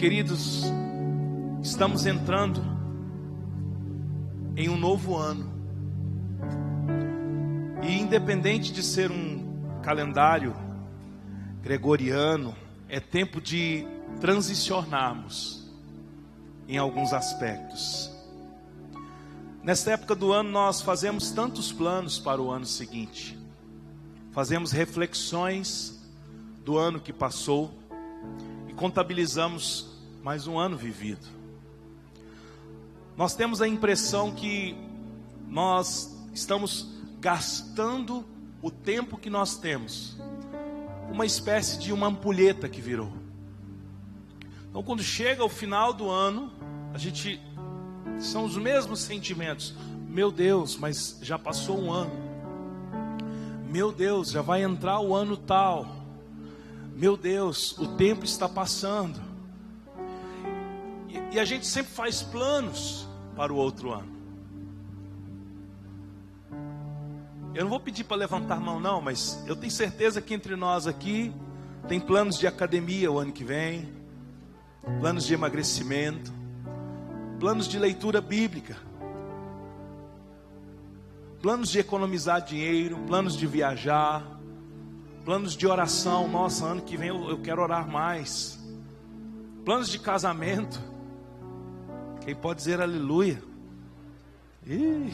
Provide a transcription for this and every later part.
Queridos, estamos entrando em um novo ano. E independente de ser um calendário gregoriano, é tempo de transicionarmos em alguns aspectos. Nesta época do ano, nós fazemos tantos planos para o ano seguinte, fazemos reflexões do ano que passou e contabilizamos mais um ano vivido. Nós temos a impressão que nós estamos gastando o tempo que nós temos, uma espécie de uma ampulheta que virou. Então, quando chega o final do ano, a gente são os mesmos sentimentos. Meu Deus, mas já passou um ano. Meu Deus, já vai entrar o ano tal. Meu Deus, o tempo está passando. E, a gente sempre faz planos para o outro ano. Eu não vou pedir para levantar a mão, não, mas eu tenho certeza que entre nós aqui tem planos de academia o ano que vem, planos de emagrecimento, planos de leitura bíblica, planos de economizar dinheiro, planos de viajar, planos de oração. Nossa, ano que vem eu, eu quero orar mais. Planos de casamento. Quem pode dizer aleluia? Ih,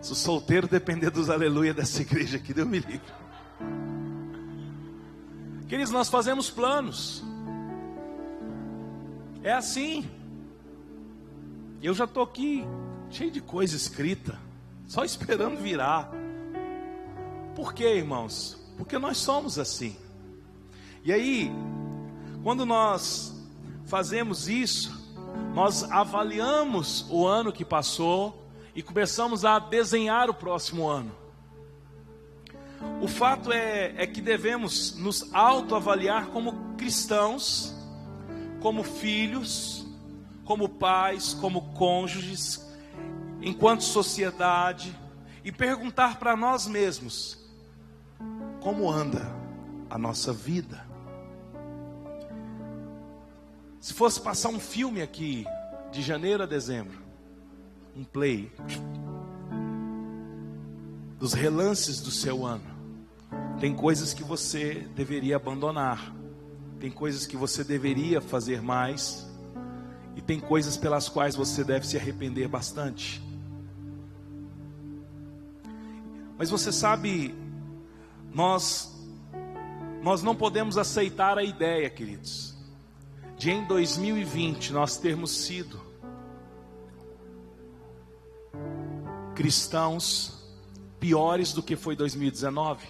se o solteiro depender dos aleluia dessa igreja aqui, Deus me livre. Queridos, nós fazemos planos. É assim. Eu já estou aqui cheio de coisa escrita, só esperando virar. Por quê, irmãos? Porque nós somos assim. E aí, quando nós fazemos isso, nós avaliamos o ano que passou e começamos a desenhar o próximo ano. O fato é, é que devemos nos autoavaliar como cristãos, como filhos, como pais, como cônjuges, enquanto sociedade, e perguntar para nós mesmos: como anda a nossa vida? Se fosse passar um filme aqui, de janeiro a dezembro, um play, dos relances do seu ano, tem coisas que você deveria abandonar, tem coisas que você deveria fazer mais, e tem coisas pelas quais você deve se arrepender bastante. Mas você sabe, nós nós não podemos aceitar a ideia, queridos, de em 2020 nós termos sido cristãos piores do que foi 2019.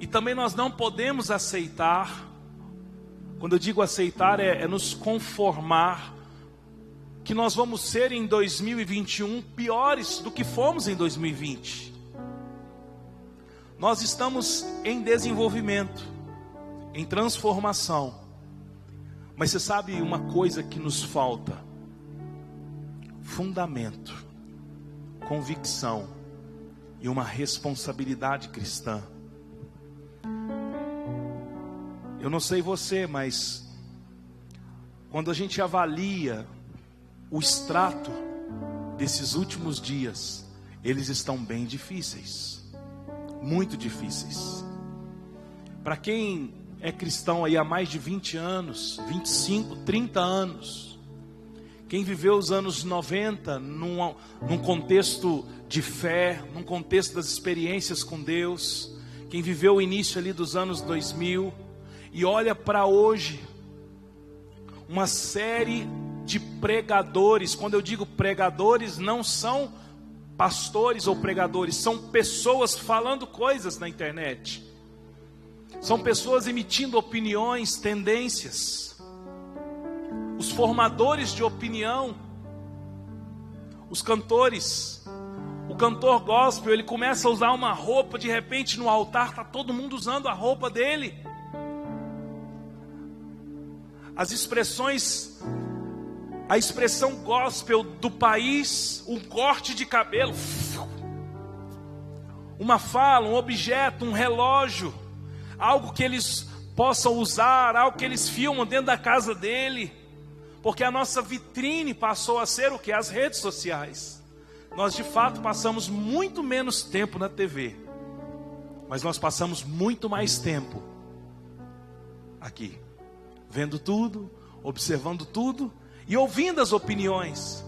E também nós não podemos aceitar, quando eu digo aceitar, é, é nos conformar, que nós vamos ser em 2021 piores do que fomos em 2020. Nós estamos em desenvolvimento, em transformação. Mas você sabe uma coisa que nos falta? Fundamento, convicção e uma responsabilidade cristã. Eu não sei você, mas quando a gente avalia o extrato desses últimos dias, eles estão bem difíceis, muito difíceis. Para quem é cristão aí há mais de 20 anos, 25, 30 anos. Quem viveu os anos 90 num, num contexto de fé, num contexto das experiências com Deus, quem viveu o início ali dos anos 2000 e olha para hoje, uma série de pregadores, quando eu digo pregadores, não são pastores ou pregadores, são pessoas falando coisas na internet são pessoas emitindo opiniões, tendências. Os formadores de opinião, os cantores. O cantor gospel, ele começa a usar uma roupa, de repente no altar está todo mundo usando a roupa dele. As expressões, a expressão gospel do país, um corte de cabelo, uma fala, um objeto, um relógio algo que eles possam usar algo que eles filmam dentro da casa dele, porque a nossa vitrine passou a ser o que? As redes sociais. Nós de fato passamos muito menos tempo na TV, mas nós passamos muito mais tempo aqui, vendo tudo, observando tudo e ouvindo as opiniões.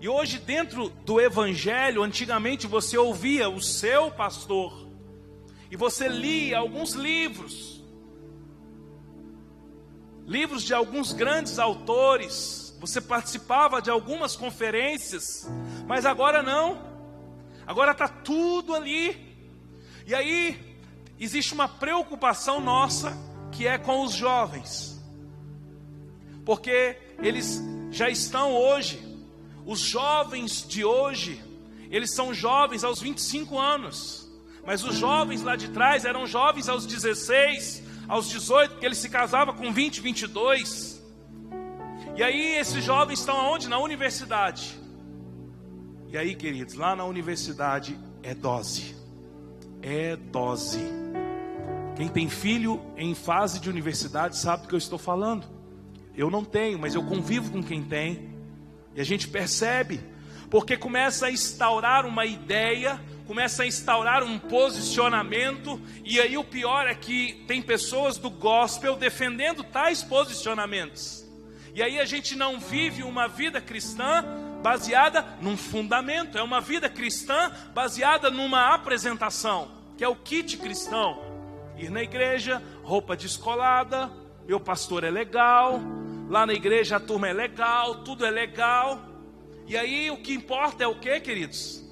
E hoje, dentro do Evangelho, antigamente você ouvia o seu pastor, e você lia alguns livros, livros de alguns grandes autores, você participava de algumas conferências, mas agora não, agora está tudo ali, e aí existe uma preocupação nossa que é com os jovens, porque eles já estão hoje, os jovens de hoje, eles são jovens aos 25 anos, mas os jovens lá de trás eram jovens aos 16, aos 18, porque eles se casavam com 20, 22. E aí esses jovens estão aonde? Na universidade. E aí, queridos, lá na universidade é dose. É dose. Quem tem filho em fase de universidade sabe do que eu estou falando. Eu não tenho, mas eu convivo com quem tem. E a gente percebe, porque começa a instaurar uma ideia, começa a instaurar um posicionamento, e aí o pior é que tem pessoas do gospel defendendo tais posicionamentos. E aí a gente não vive uma vida cristã baseada num fundamento, é uma vida cristã baseada numa apresentação, que é o kit cristão. Ir na igreja, roupa descolada, meu pastor é legal, Lá na igreja a turma é legal, tudo é legal. E aí o que importa é o que, queridos?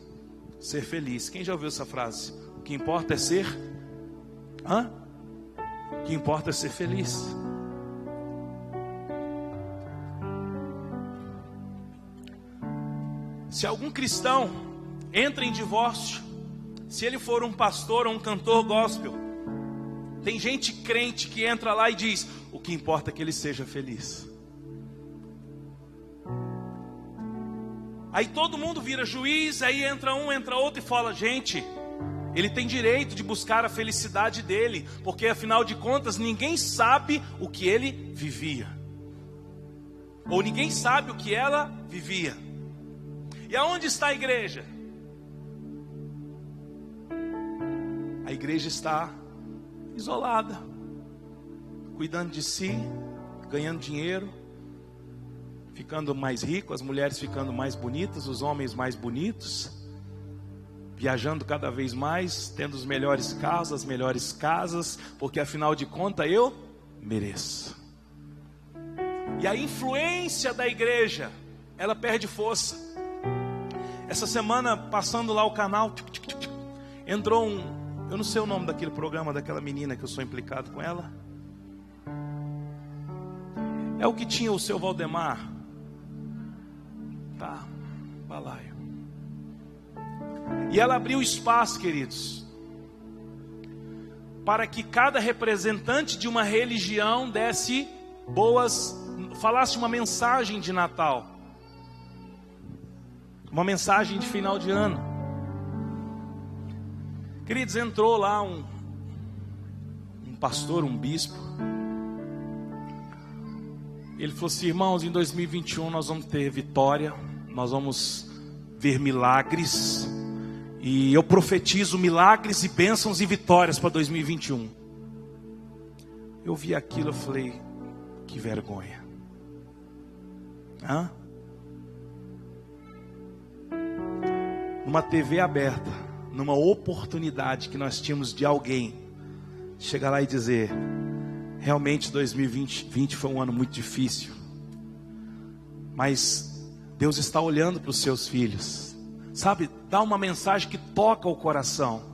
Ser feliz. Quem já ouviu essa frase? O que importa é ser. Hã? O que importa é ser feliz. Se algum cristão entra em divórcio, se ele for um pastor ou um cantor gospel, tem gente crente que entra lá e diz: o que importa é que ele seja feliz. Aí todo mundo vira juiz, aí entra um, entra outro e fala: gente, ele tem direito de buscar a felicidade dele, porque afinal de contas ninguém sabe o que ele vivia, ou ninguém sabe o que ela vivia. E aonde está a igreja? A igreja está isolada, cuidando de si, ganhando dinheiro, ficando mais rico, as mulheres ficando mais bonitas, os homens mais bonitos, viajando cada vez mais, tendo os melhores carros, as melhores casas, porque afinal de contas eu mereço. E a influência da igreja, ela perde força. Essa semana, passando lá o canal, entrou um, eu não sei o nome daquele programa, daquela menina que eu sou implicado com ela. É o que tinha o seu Valdemar, Tá, balaio. E ela abriu espaço, queridos, para que cada representante de uma religião desse boas, falasse uma mensagem de Natal, uma mensagem de final de ano. Queridos, entrou lá um, um pastor, um bispo, ele falou assim: irmãos, em 2021 nós vamos ter vitória, nós vamos ver milagres, e eu profetizo milagres e bênçãos e vitórias para 2021. Eu vi aquilo, eu falei: que vergonha. Hã? Numa TV aberta, numa oportunidade que nós tínhamos de alguém chegar lá e dizer: Realmente 2020 foi um ano muito difícil. Mas Deus está olhando para os seus filhos. Sabe, dá uma mensagem que toca o coração.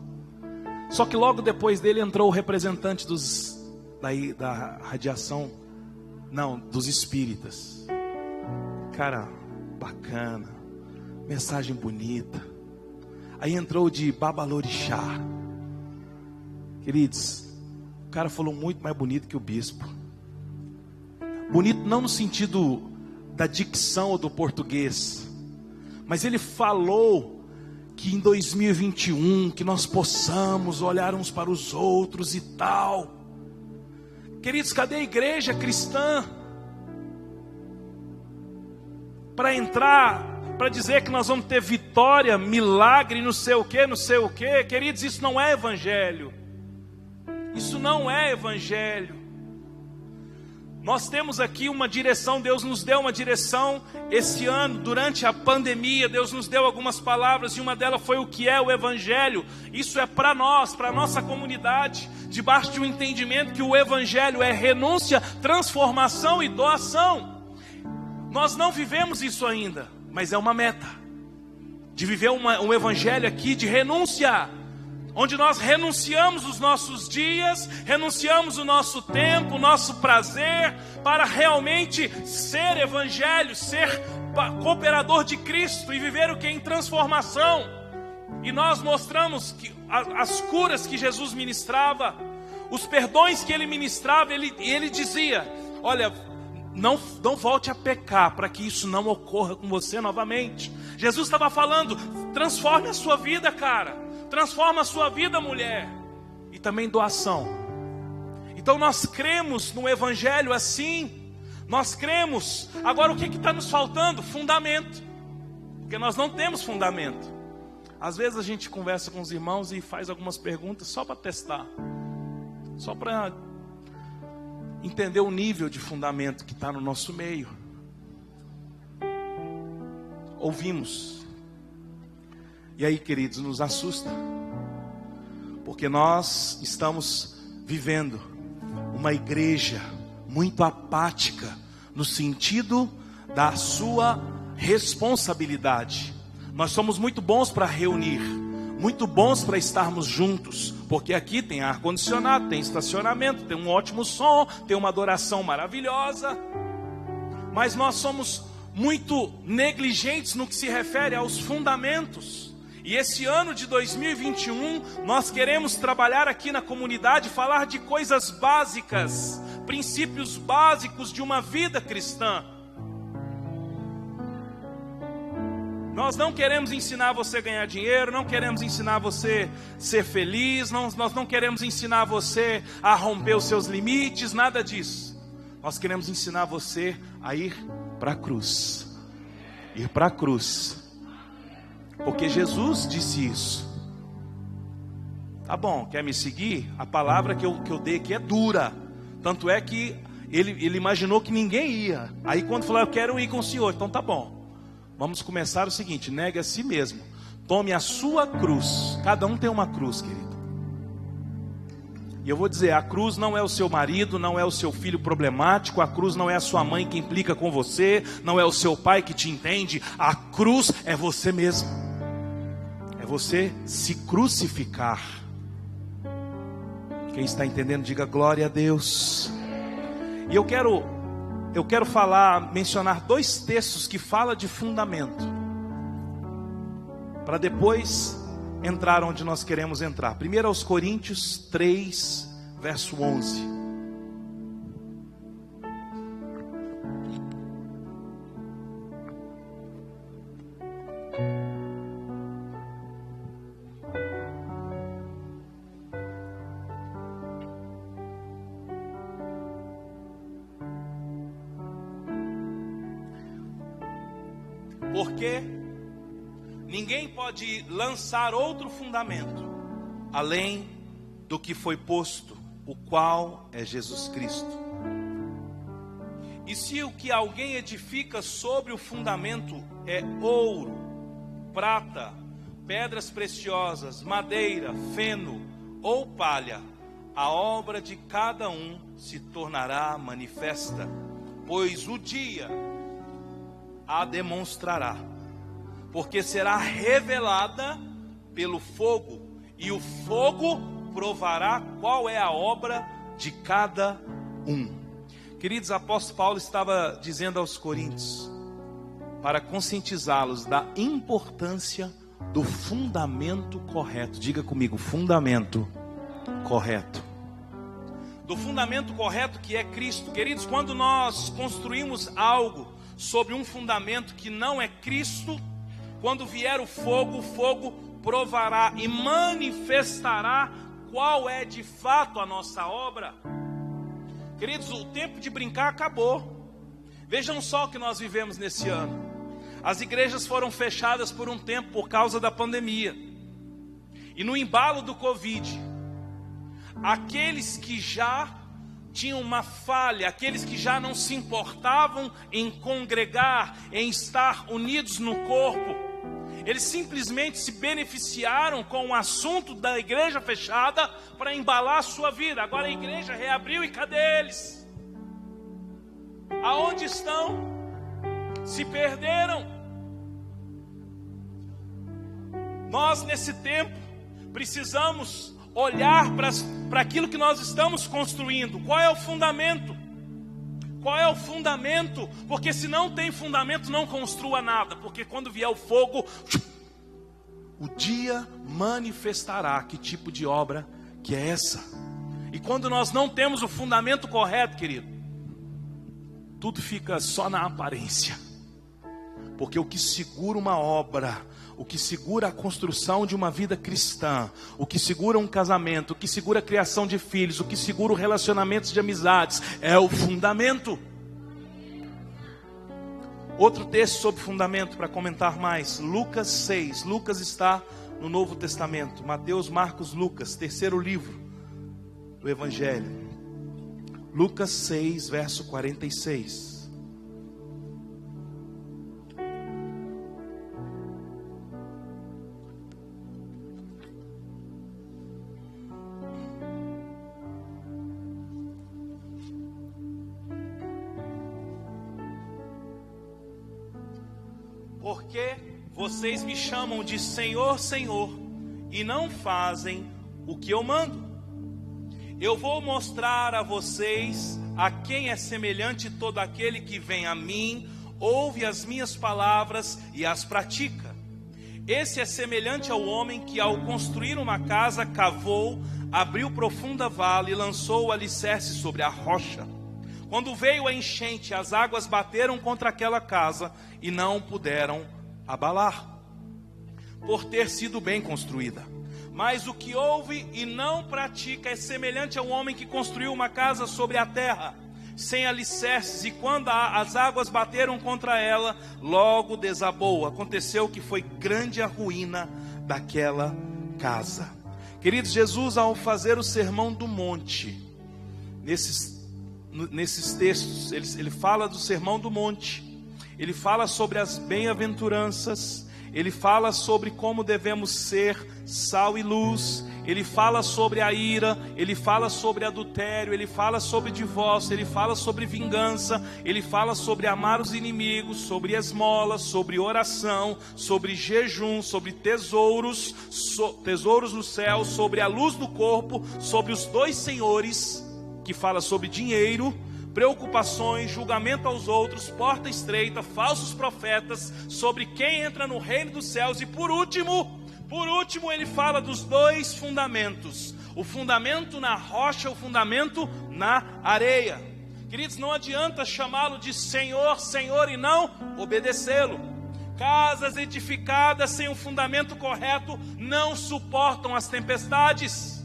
Só que logo depois dele entrou o representante dos daí da radiação, não, dos espíritas. Cara, bacana. Mensagem bonita. Aí entrou de Babalorixá. Queridos, cara falou muito mais bonito que o bispo. Bonito não no sentido da dicção ou do português, mas ele falou que em 2021 que nós possamos olhar uns para os outros e tal. Queridos, cadê a igreja cristã? Para entrar, para dizer que nós vamos ter vitória, milagre, não sei o que, não sei o que, queridos, isso não é evangelho. Isso não é evangelho. Nós temos aqui uma direção, Deus nos deu uma direção esse ano, durante a pandemia, Deus nos deu algumas palavras e uma delas foi o que é o Evangelho. Isso é para nós, para a nossa comunidade, debaixo de um entendimento que o Evangelho é renúncia, transformação e doação. Nós não vivemos isso ainda, mas é uma meta de viver uma, um Evangelho aqui de renúncia onde nós renunciamos os nossos dias, renunciamos o nosso tempo, o nosso prazer, para realmente ser evangelho, ser cooperador de Cristo e viver o que? Em transformação. E nós mostramos que as curas que Jesus ministrava, os perdões que ele ministrava, ele, ele dizia: Olha, não, não volte a pecar para que isso não ocorra com você novamente. Jesus estava falando: transforme a sua vida, cara transforma a sua vida, mulher, e também doação. Então nós cremos no Evangelho assim, nós cremos. Agora o que está nos faltando? Fundamento, porque nós não temos fundamento. Às vezes a gente conversa com os irmãos e faz algumas perguntas só para testar, só para entender o nível de fundamento que está no nosso meio. Ouvimos, e aí, queridos, nos assusta, porque nós estamos vivendo uma igreja muito apática no sentido da sua responsabilidade. Nós somos muito bons para reunir, muito bons para estarmos juntos, porque aqui tem ar condicionado, tem estacionamento, tem um ótimo som, tem uma adoração maravilhosa. Mas nós somos muito negligentes no que se refere aos fundamentos. E esse ano de 2021, nós queremos trabalhar aqui na comunidade, falar de coisas básicas, princípios básicos de uma vida cristã. Nós não queremos ensinar você a ganhar dinheiro, não queremos ensinar você a ser feliz, não, nós não queremos ensinar você a romper os seus limites, nada disso. Nós queremos ensinar você a ir para a cruz. Ir para a cruz porque Jesus disse isso. Tá bom, quer me seguir? A palavra que eu, que eu dei aqui é dura. Tanto é que ele, ele imaginou que ninguém ia. Aí quando falou, eu quero ir com o Senhor, então tá bom. Vamos começar o seguinte: negue a si mesmo. Tome a sua cruz. Cada um tem uma cruz, querido. E eu vou dizer: a cruz não é o seu marido, não é o seu filho problemático, a cruz não é a sua mãe que implica com você, não é o seu pai que te entende, a cruz é você mesmo você se crucificar. Quem está entendendo, diga glória a Deus. E eu quero eu quero falar, mencionar dois textos que fala de fundamento. Para depois entrar onde nós queremos entrar. Primeiro aos Coríntios 3, verso 11. Pode lançar outro fundamento além do que foi posto, o qual é Jesus Cristo. E se o que alguém edifica sobre o fundamento é ouro, prata, pedras preciosas, madeira, feno ou palha, a obra de cada um se tornará manifesta, pois o dia a demonstrará, porque será revelada pelo fogo, e o fogo provará qual é a obra de cada um. Queridos, apóstolo Paulo estava dizendo aos coríntios, para conscientizá-los da importância do fundamento correto. Diga comigo, fundamento correto. Do fundamento correto que é Cristo. Queridos, quando nós construímos algo sobre um fundamento que não é Cristo, quando vier o fogo, o fogo provará e manifestará qual é de fato a nossa obra. Queridos, o tempo de brincar acabou. Vejam só o que nós vivemos nesse ano. As igrejas foram fechadas por um tempo por causa da pandemia. E no embalo do Covid, aqueles que já tinham uma falha, aqueles que já não se importavam em congregar, em estar unidos no corpo, eles simplesmente se beneficiaram com o assunto da igreja fechada para embalar a sua vida. Agora a igreja reabriu e cadê eles? Aonde estão? Se perderam. Nós, nesse tempo, precisamos olhar para aquilo que nós estamos construindo. Qual é o fundamento? Qual é o fundamento? Porque se não tem fundamento, não construa nada. Porque quando vier o fogo, o dia manifestará que tipo de obra que é essa. E quando nós não temos o fundamento correto, querido, tudo fica só na aparência. Porque o que segura uma obra o que segura a construção de uma vida cristã, o que segura um casamento, o que segura a criação de filhos, o que segura relacionamentos de amizades, é o fundamento. Outro texto sobre fundamento para comentar mais, Lucas 6. Lucas está no Novo Testamento, Mateus, Marcos, Lucas, terceiro livro do Evangelho. Lucas 6, verso 46. Vocês me chamam de Senhor, Senhor, e não fazem o que eu mando. Eu vou mostrar a vocês a quem é semelhante todo aquele que vem a mim, ouve as minhas palavras e as pratica. Esse é semelhante ao homem que, ao construir uma casa, cavou, abriu profunda vala e lançou o alicerce sobre a rocha. Quando veio a enchente, as águas bateram contra aquela casa e não puderam abalar, por ter sido bem construída. Mas o que ouve e não pratica é semelhante a um homem que construiu uma casa sobre a terra, sem alicerces, e quando as águas bateram contra ela, logo desabou. Aconteceu que foi grande a ruína daquela casa. Queridos, Jesus, ao fazer o sermão do monte, nesses nesses textos, ele, ele fala do sermão do monte, ele fala sobre as bem-aventuranças, ele fala sobre como devemos ser sal e luz, ele fala sobre a ira, ele fala sobre adultério, ele fala sobre divórcio, ele fala sobre vingança, ele fala sobre amar os inimigos, sobre esmolas, sobre oração, sobre jejum, sobre tesouros, so, tesouros no céu, sobre a luz do corpo, sobre os dois senhores que fala sobre dinheiro, preocupações, julgamento aos outros, porta estreita, falsos profetas, sobre quem entra no reino dos céus e por último, por último ele fala dos dois fundamentos: o fundamento na rocha, o fundamento na areia. Queridos, não adianta chamá-lo de Senhor, Senhor e não obedecê-lo. Casas edificadas sem o fundamento correto não suportam as tempestades.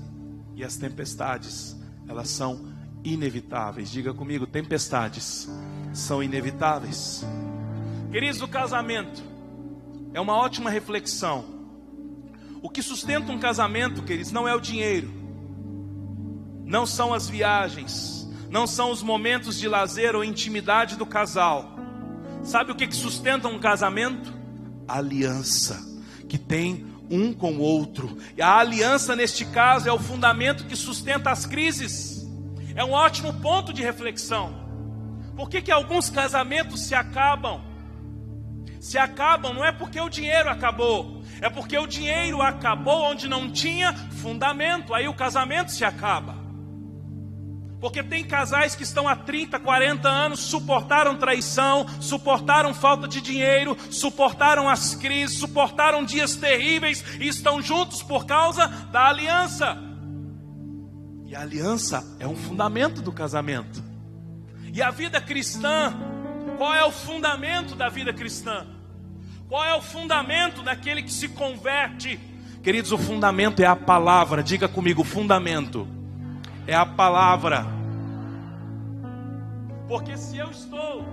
E as tempestades elas são inevitáveis. Diga comigo, tempestades são inevitáveis. Queridos, o casamento é uma ótima reflexão. O que sustenta um casamento, queridos, não é o dinheiro, não são as viagens, não são os momentos de lazer ou intimidade do casal. Sabe o que sustenta um casamento? A aliança que tem um com o outro. E a aliança, neste caso, é o fundamento que sustenta as crises. É um ótimo ponto de reflexão. Por que, que alguns casamentos se acabam? Se acabam não é porque o dinheiro acabou, é porque o dinheiro acabou onde não tinha fundamento, aí o casamento se acaba. Porque tem casais que estão há 30, 40 anos, suportaram traição, suportaram falta de dinheiro, suportaram as crises, suportaram dias terríveis e estão juntos por causa da aliança. E a aliança é um fundamento do casamento. E a vida cristã, qual é o fundamento da vida cristã? Qual é o fundamento daquele que se converte? Queridos, o fundamento é a palavra. Diga comigo, fundamento é a palavra. Porque se eu estou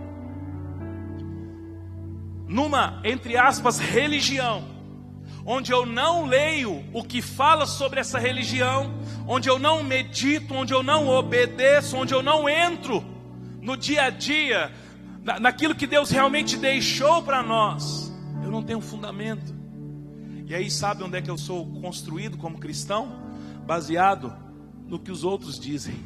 numa, entre aspas, religião, onde eu não leio o que fala sobre essa religião, onde eu não medito, onde eu não obedeço, onde eu não entro no dia a dia, naquilo que Deus realmente deixou para nós, eu não tenho fundamento. E aí, sabe onde é que eu sou construído como cristão? Baseado no que os outros dizem.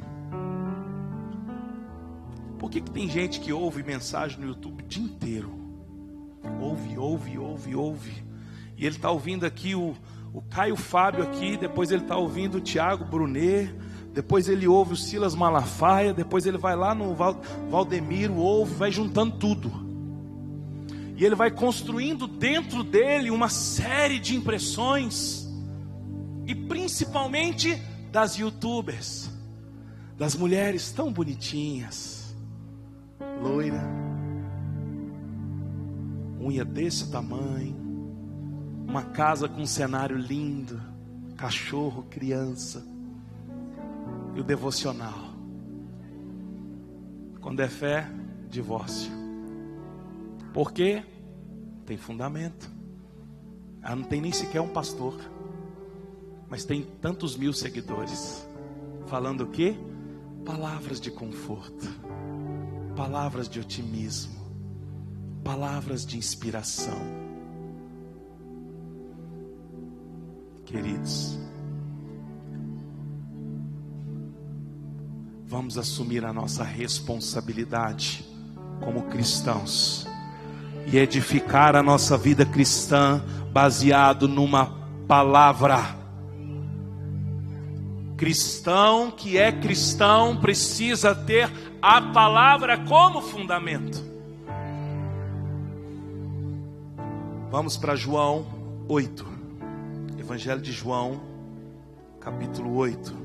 Por que, que tem gente que ouve mensagem no YouTube o dia inteiro? Ouve, ouve, ouve, ouve. E ele está ouvindo aqui o, o Caio Fábio aqui, depois ele está ouvindo o Tiago Brunet, depois ele ouve o Silas Malafaia, depois ele vai lá no Valdemiro, ouve, vai juntando tudo. E ele vai construindo dentro dele uma série de impressões, e principalmente das youtubers, das mulheres tão bonitinhas, loira, unha desse tamanho, uma casa com um cenário lindo, cachorro, criança, e o devocional. Quando é fé, divórcio. Por quê? Tem fundamento. Ela não tem nem sequer um pastor mas tem tantos mil seguidores. Falando o quê? Palavras de conforto, palavras de otimismo, palavras de inspiração. Queridos, vamos assumir a nossa responsabilidade como cristãos e edificar a nossa vida cristã baseado numa palavra Cristão que é cristão precisa ter a palavra como fundamento. Vamos para João 8. Evangelho de João, capítulo 8.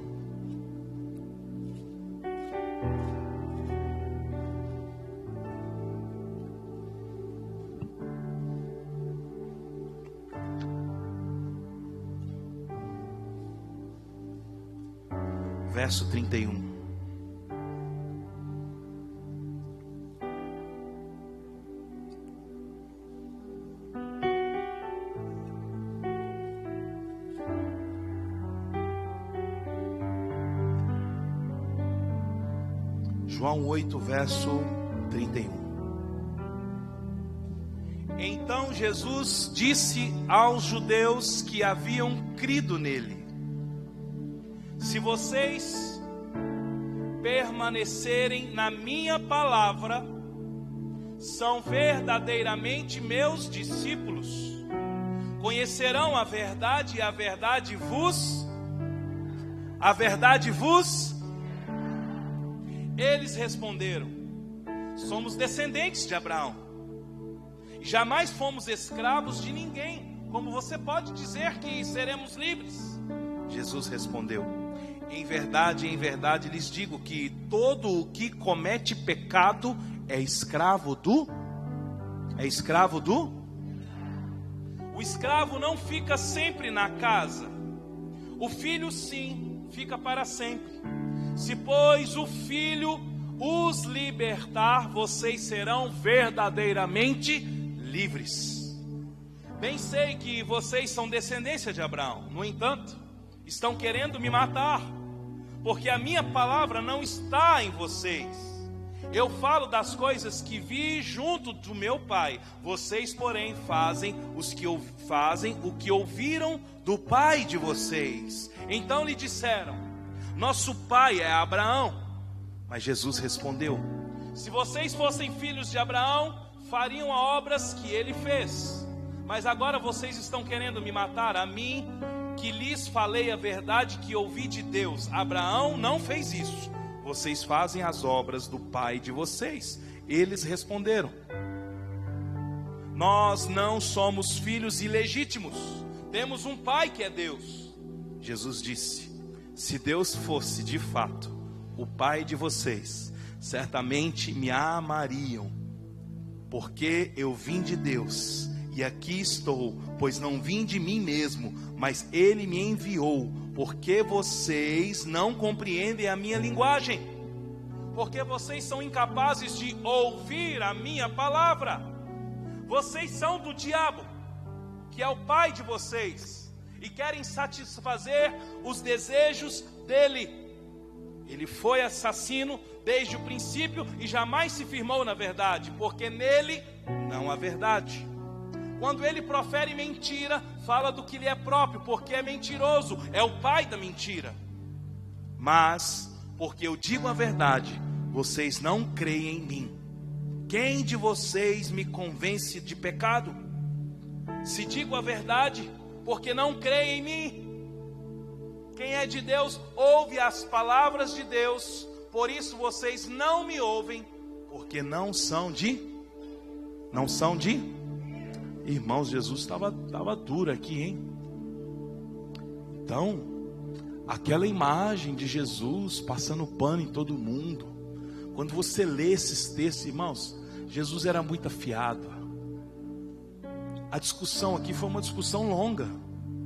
verso 31. João 8, verso 31. Então Jesus disse aos judeus que haviam crido nele: se vocês permanecerem na minha palavra, são verdadeiramente meus discípulos. Conhecerão a verdade e a verdade vos a verdade vos Eles responderam: Somos descendentes de Abraão. Jamais fomos escravos de ninguém. Como você pode dizer que seremos livres? Jesus respondeu: em verdade, em verdade lhes digo que todo o que comete pecado é escravo do é escravo do O escravo não fica sempre na casa. O filho sim, fica para sempre. Se pois o filho os libertar, vocês serão verdadeiramente livres. Bem sei que vocês são descendência de Abraão. No entanto, estão querendo me matar porque a minha palavra não está em vocês. Eu falo das coisas que vi junto do meu pai. Vocês, porém, fazem os que fazem o que ouviram do pai de vocês. Então lhe disseram: Nosso pai é Abraão. Mas Jesus respondeu: Se vocês fossem filhos de Abraão, fariam obras que ele fez. Mas agora vocês estão querendo me matar a mim que lhes falei a verdade que ouvi de Deus. Abraão não fez isso. Vocês fazem as obras do pai de vocês. Eles responderam: Nós não somos filhos ilegítimos. Temos um pai que é Deus. Jesus disse: Se Deus fosse de fato o pai de vocês, certamente me amariam, porque eu vim de Deus e aqui estou, pois não vim de mim mesmo, mas ele me enviou, porque vocês não compreendem a minha linguagem. porque vocês são incapazes de ouvir a minha palavra. Vocês são do diabo, que é o pai de vocês, e querem satisfazer os desejos dele. Ele foi assassino desde o princípio e jamais se firmou na verdade, porque nele não há verdade. Quando ele profere mentira, fala do que lhe é próprio, porque é mentiroso, é o pai da mentira. Mas, porque eu digo a verdade, vocês não creem em mim. Quem de vocês me convence de pecado? Se digo a verdade, porque não creem em mim. Quem é de Deus ouve as palavras de Deus, por isso vocês não me ouvem, porque não são de não são de Irmãos, Jesus estava tava duro aqui, hein? Então, aquela imagem de Jesus passando pano em todo mundo. Quando você lê esses textos, irmãos, Jesus era muito afiado. A discussão aqui foi uma discussão longa.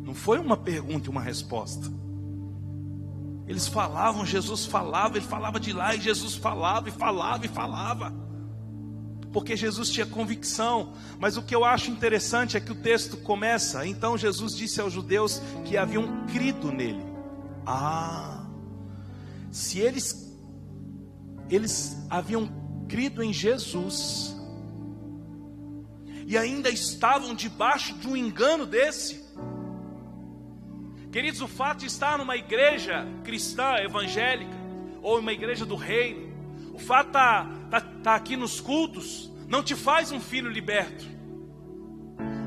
Não foi uma pergunta e uma resposta. Eles falavam, Jesus falava, ele falava de lá e Jesus falava e falava e falava porque Jesus tinha convicção. Mas o que eu acho interessante é que o texto começa. Então Jesus disse aos judeus que haviam crido nele. Ah, se eles eles haviam crido em Jesus e ainda estavam debaixo de um engano desse. Queridos, o fato de estar numa igreja cristã evangélica ou uma igreja do reino, o fato de estar tá, tá, tá aqui nos cultos, não te faz um filho liberto.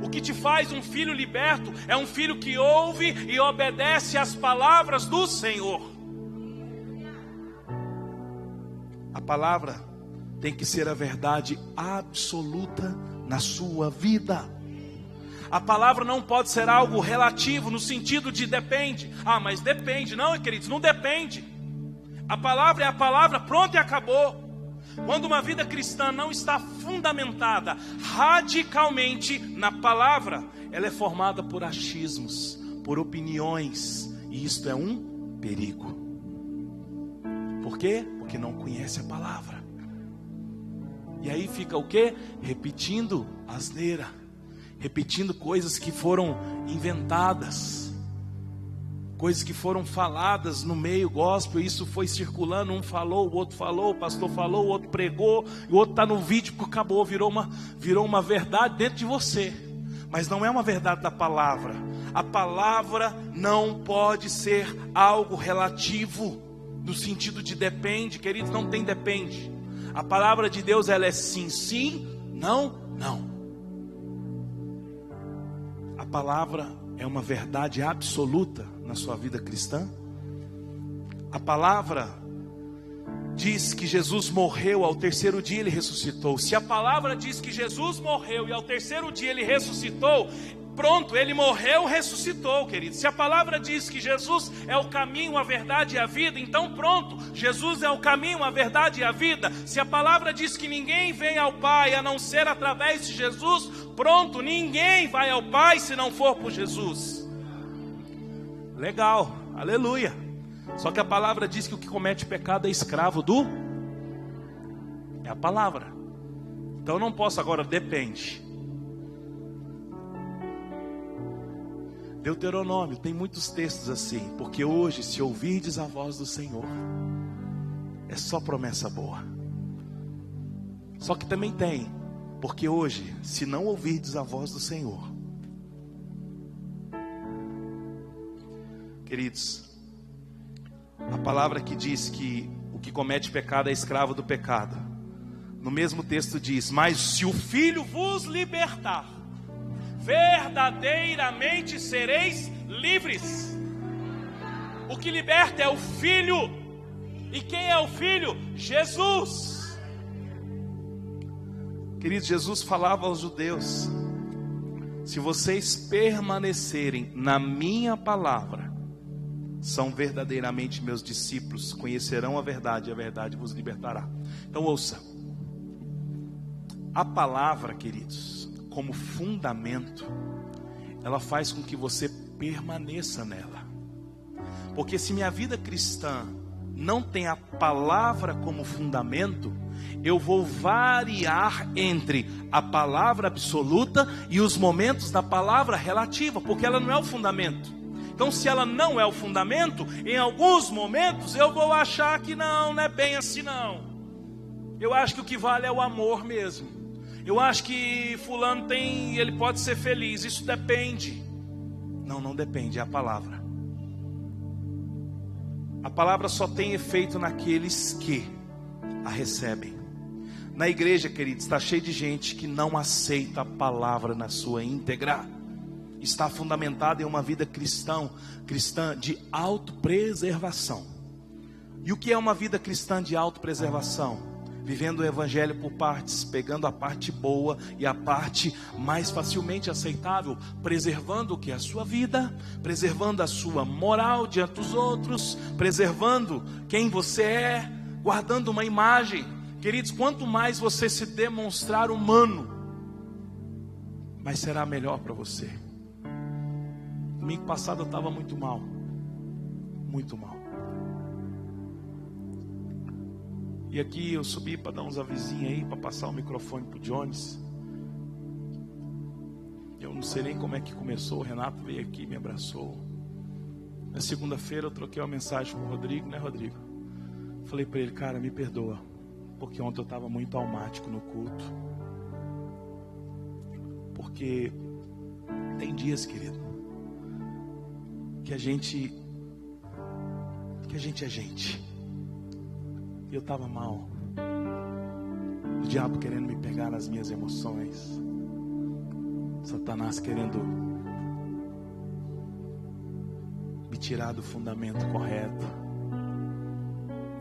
O que te faz um filho liberto é um filho que ouve e obedece às palavras do Senhor. A palavra tem que ser a verdade absoluta na sua vida. A palavra não pode ser algo relativo no sentido de depende. Ah, mas depende. Não, queridos, não depende. A palavra é a palavra, pronto e acabou. Quando uma vida cristã não está fundamentada radicalmente na palavra, ela é formada por achismos, por opiniões, e isto é um perigo. Por quê? Porque não conhece a palavra. E aí fica o quê? Repetindo asneira, repetindo coisas que foram inventadas coisas que foram faladas no meio gospel, isso foi circulando, um falou, o outro falou, o pastor falou, o outro pregou, o outro está no vídeo porque acabou, virou uma, virou uma verdade dentro de você. Mas não é uma verdade da palavra. A palavra não pode ser algo relativo, no sentido de depende, queridos, não tem depende. A palavra de Deus ela é sim, sim, não, não. A palavra é uma verdade absoluta na sua vida cristã? A palavra diz que Jesus morreu, ao terceiro dia ele ressuscitou. Se a palavra diz que Jesus morreu e ao terceiro dia ele ressuscitou, pronto, ele morreu, ressuscitou, querido. Se a palavra diz que Jesus é o caminho, a verdade e a vida, então pronto, Jesus é o caminho, a verdade e a vida. Se a palavra diz que ninguém vem ao Pai a não ser através de Jesus, pronto, ninguém vai ao Pai se não for por Jesus. Legal, aleluia. Só que a palavra diz que o que comete pecado é escravo do. É a palavra. Então eu não posso agora, depende. Deuteronômio tem muitos textos assim, porque hoje, se ouvirdes a voz do Senhor, é só promessa boa. Só que também tem, porque hoje, se não ouvirdes a voz do Senhor, Queridos, a palavra que diz que o que comete pecado é escravo do pecado. No mesmo texto diz: Mas se o filho vos libertar, verdadeiramente sereis livres. O que liberta é o filho. E quem é o filho? Jesus. Queridos, Jesus falava aos judeus: Se vocês permanecerem na minha palavra, são verdadeiramente meus discípulos, conhecerão a verdade e a verdade vos libertará. Então ouça. A palavra, queridos, como fundamento, ela faz com que você permaneça nela. Porque se minha vida cristã não tem a palavra como fundamento, eu vou variar entre a palavra absoluta e os momentos da palavra relativa, porque ela não é o fundamento. Então, se ela não é o fundamento, em alguns momentos eu vou achar que não, não é bem assim não. Eu acho que o que vale é o amor mesmo. Eu acho que fulano tem, ele pode ser feliz. Isso depende. Não, não depende, é a palavra. A palavra só tem efeito naqueles que a recebem. Na igreja, queridos, está cheio de gente que não aceita a palavra na sua íntegra está fundamentada em uma vida cristã, cristã de autopreservação. E o que é uma vida cristã de autopreservação? Vivendo o evangelho por partes, pegando a parte boa e a parte mais facilmente aceitável, preservando o que é a sua vida, preservando a sua moral diante dos outros, preservando quem você é, guardando uma imagem. Queridos, quanto mais você se demonstrar humano, mais será melhor para você. Domingo passado eu estava muito mal. Muito mal. E aqui eu subi para dar uns avisinhos aí, para passar o microfone para o Jones. Eu não sei nem como é que começou. O Renato veio aqui, me abraçou. Na segunda-feira eu troquei uma mensagem com o Rodrigo, né, Rodrigo? Falei para ele, cara, me perdoa, porque ontem eu estava muito almático no culto. Porque tem dias, querido, que a gente que a gente é gente. Eu estava mal. O diabo querendo me pegar nas minhas emoções. Satanás querendo me tirar do fundamento correto.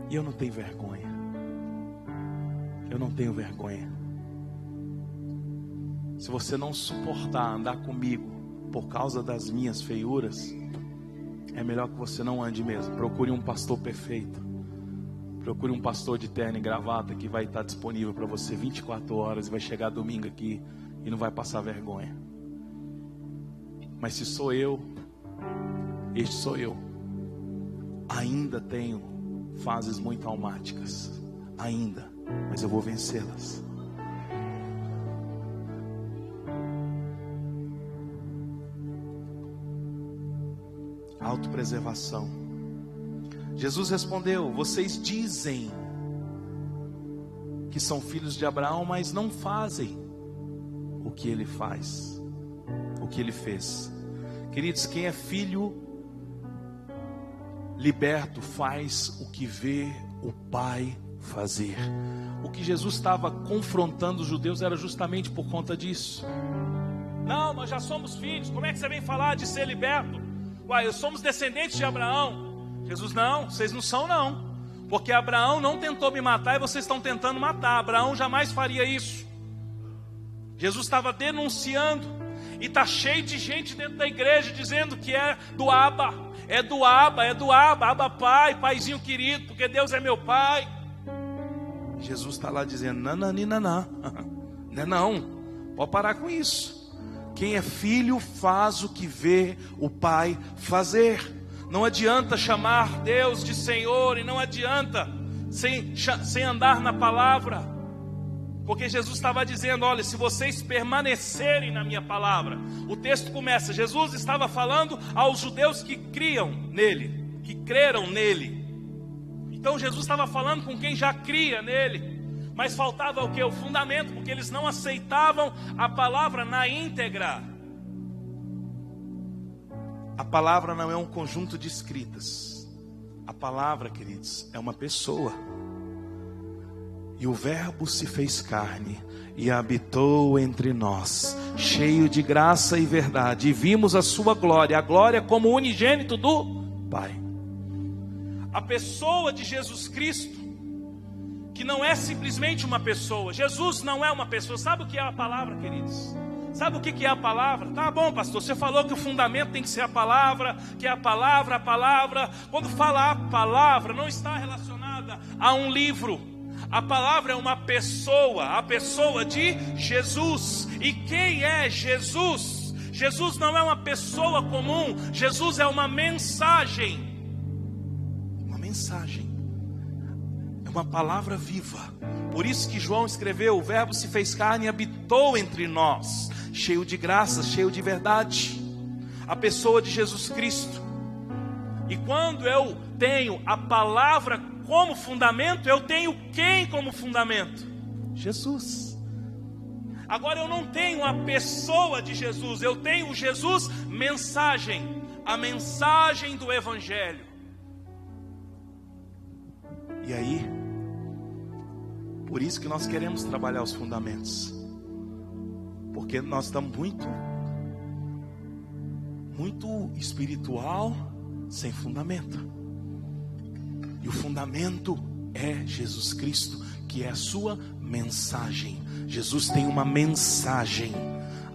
E eu não tenho vergonha. Eu não tenho vergonha. Se você não suportar andar comigo por causa das minhas feiuras, é melhor que você não ande mesmo. Procure um pastor perfeito. Procure um pastor de terno e gravata que vai estar disponível para você 24 horas e vai chegar domingo aqui e não vai passar vergonha. Mas se sou eu, este sou eu. Ainda tenho fases muito almáticas. Ainda. Mas eu vou vencê-las. autopreservação. Jesus respondeu: Vocês dizem que são filhos de Abraão, mas não fazem o que ele faz, o que ele fez. Queridos, quem é filho liberto faz o que vê o Pai fazer. O que Jesus estava confrontando os judeus era justamente por conta disso. Não, nós já somos filhos. Como é que você vem falar de ser liberto? Uai, somos descendentes de Abraão. Jesus, não, vocês não são, não. Porque Abraão não tentou me matar e vocês estão tentando matar. Abraão jamais faria isso. Jesus estava denunciando. E está cheio de gente dentro da igreja dizendo que é do Aba, é do Aba, é do Aba, Aba Pai, Paizinho querido, porque Deus é meu Pai. Jesus está lá dizendo: naná. Não é não, pode parar com isso. Quem é filho faz o que vê o pai fazer. Não adianta chamar Deus de Senhor e não adianta sem, sem andar na palavra. Porque Jesus estava dizendo: olha, se vocês permanecerem na minha palavra, o texto começa. Jesus estava falando aos judeus que criam nele, que creram nele. Então Jesus estava falando com quem já cria nele. Mas faltava o que? O fundamento, porque eles não aceitavam a palavra na íntegra. A palavra não é um conjunto de escritas. A palavra, queridos, é uma pessoa. E o Verbo se fez carne e habitou entre nós, cheio de graça e verdade, e vimos a sua glória, a glória como unigênito do Pai. A pessoa de Jesus Cristo que não é simplesmente uma pessoa. Jesus não é uma pessoa. Sabe o que é a palavra, queridos? Sabe o que é a palavra? Tá bom, pastor. Você falou que o fundamento tem que ser a palavra, que é a palavra, a palavra. Quando fala a palavra, não está relacionada a um livro. A palavra é uma pessoa, a pessoa de Jesus. E quem é Jesus? Jesus não é uma pessoa comum, Jesus é uma mensagem. Uma mensagem uma palavra viva. Por isso que João escreveu: o Verbo se fez carne e habitou entre nós, cheio de graça, cheio de verdade. A pessoa de Jesus Cristo. E quando eu tenho a palavra como fundamento, eu tenho quem como fundamento? Jesus. Agora eu não tenho a pessoa de Jesus, eu tenho Jesus mensagem, a mensagem do Evangelho. E aí, por isso que nós queremos trabalhar os fundamentos, porque nós estamos muito, muito espiritual sem fundamento, e o fundamento é Jesus Cristo, que é a sua mensagem. Jesus tem uma mensagem.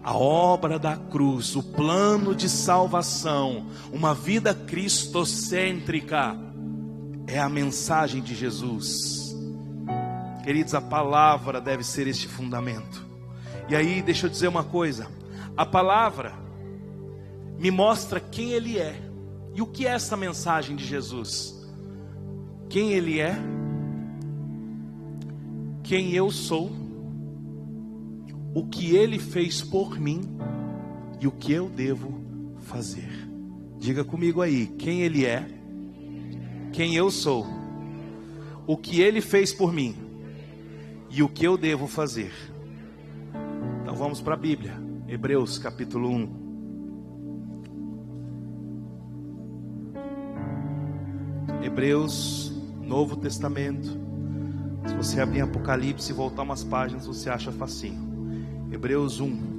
A obra da cruz, o plano de salvação, uma vida cristocêntrica, é a mensagem de Jesus. Queridos, a palavra deve ser este fundamento. E aí, deixa eu dizer uma coisa: a palavra me mostra quem Ele é. E o que é essa mensagem de Jesus? Quem Ele é, quem eu sou, o que Ele fez por mim e o que eu devo fazer. Diga comigo aí: quem Ele é, quem eu sou, o que Ele fez por mim e o que eu devo fazer. Então vamos para a Bíblia, Hebreus capítulo 1. Hebreus, Novo Testamento. Se você abrir Apocalipse e voltar umas páginas, você acha facinho. Hebreus 1.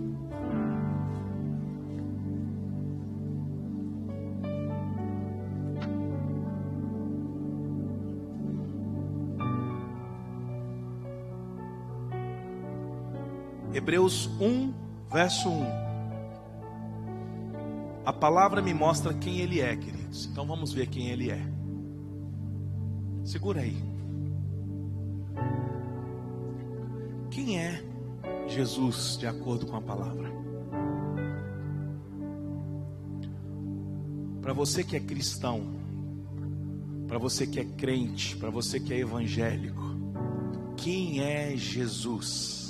Hebreus 1, verso 1. A palavra me mostra quem ele é, queridos. Então vamos ver quem ele é. Segura aí. Quem é Jesus de acordo com a palavra? Para você que é cristão, para você que é crente, para você que é evangélico, quem é Jesus?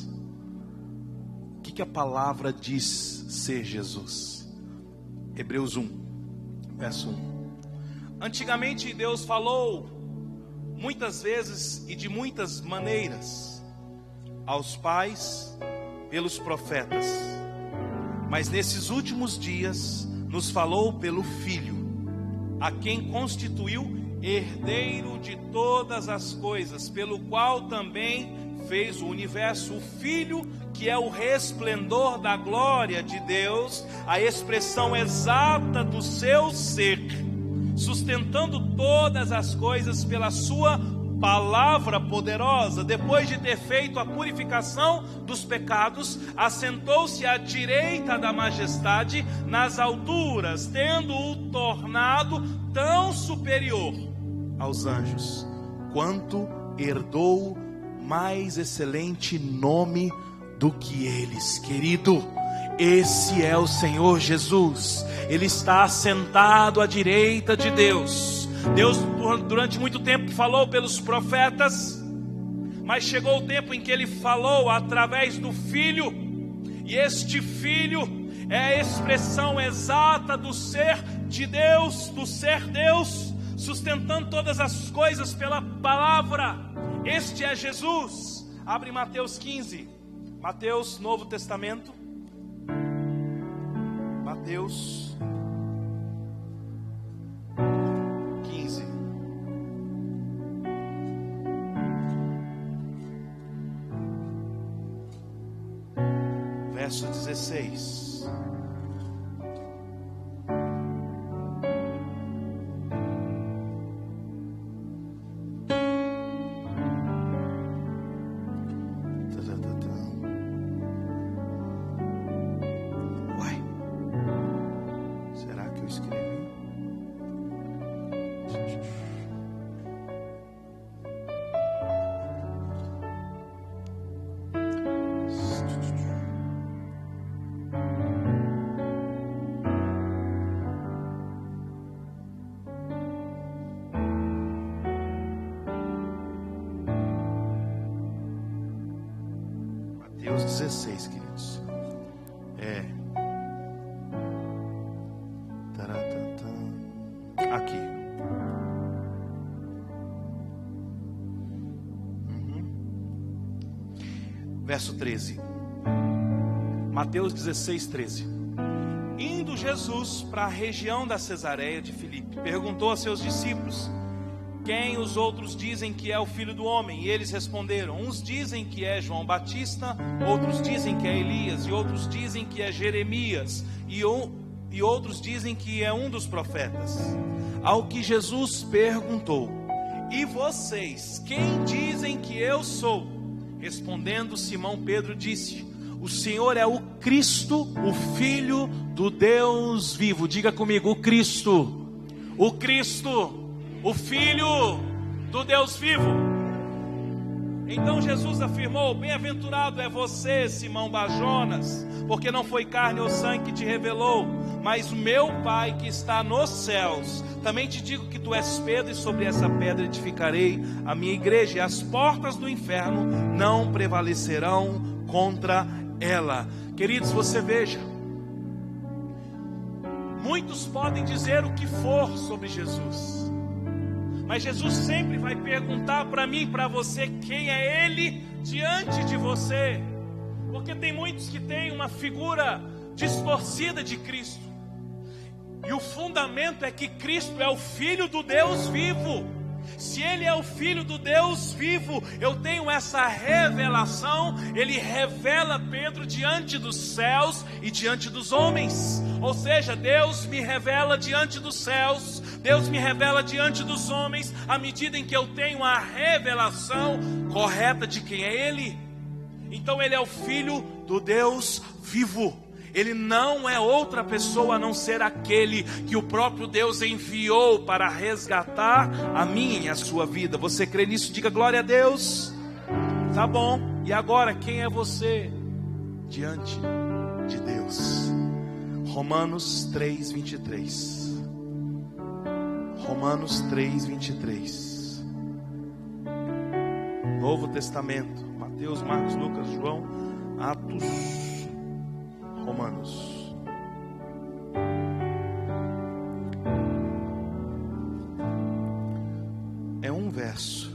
Que a palavra diz ser Jesus? Hebreus 1, verso 1. Antigamente Deus falou muitas vezes e de muitas maneiras aos pais pelos profetas, mas nesses últimos dias nos falou pelo Filho, a quem constituiu herdeiro de todas as coisas, pelo qual também fez o universo, o Filho que é o resplendor da glória de Deus, a expressão exata do seu ser, sustentando todas as coisas pela sua palavra poderosa, depois de ter feito a purificação dos pecados, assentou-se à direita da majestade nas alturas, tendo-o tornado tão superior aos anjos, quanto herdou mais excelente nome do que eles, querido. Esse é o Senhor Jesus, Ele está assentado à direita de Deus. Deus, durante muito tempo, falou pelos profetas, mas chegou o tempo em que Ele falou através do Filho, e este Filho é a expressão exata do ser de Deus, do ser Deus, sustentando todas as coisas pela palavra. Este é Jesus. Abre Mateus 15. Mateus, Novo Testamento. Mateus 15. Verso 16. 13. Mateus 16, 13. Indo Jesus para a região da Cesareia de Filipe, perguntou a seus discípulos: Quem os outros dizem que é o filho do homem? E eles responderam: Uns dizem que é João Batista, outros dizem que é Elias, e outros dizem que é Jeremias, e, e outros dizem que é um dos profetas. Ao que Jesus perguntou: E vocês, quem dizem que eu sou? Respondendo, Simão Pedro disse: O Senhor é o Cristo, o Filho do Deus vivo. Diga comigo, o Cristo, o Cristo, o Filho do Deus vivo. Então Jesus afirmou: Bem-aventurado é você, Simão Bajonas, porque não foi carne ou sangue que te revelou, mas o meu Pai que está nos céus. Também te digo que tu és Pedro, e sobre essa pedra edificarei a minha igreja, e as portas do inferno não prevalecerão contra ela. Queridos, você veja, Muitos podem dizer o que for sobre Jesus, mas Jesus sempre vai perguntar para mim e para você quem é Ele diante de você, porque tem muitos que têm uma figura distorcida de Cristo, e o fundamento é que Cristo é o Filho do Deus vivo. Se ele é o filho do Deus vivo, eu tenho essa revelação, ele revela Pedro diante dos céus e diante dos homens. Ou seja, Deus me revela diante dos céus, Deus me revela diante dos homens, à medida em que eu tenho a revelação correta de quem é ele. Então ele é o filho do Deus vivo. Ele não é outra pessoa a não ser aquele que o próprio Deus enviou para resgatar a minha e a sua vida. Você crê nisso? Diga glória a Deus. Tá bom. E agora, quem é você diante de Deus? Romanos 3, 23. Romanos 3, 23. Novo Testamento. Mateus, Marcos, Lucas, João, Atos. Romanos. É um verso.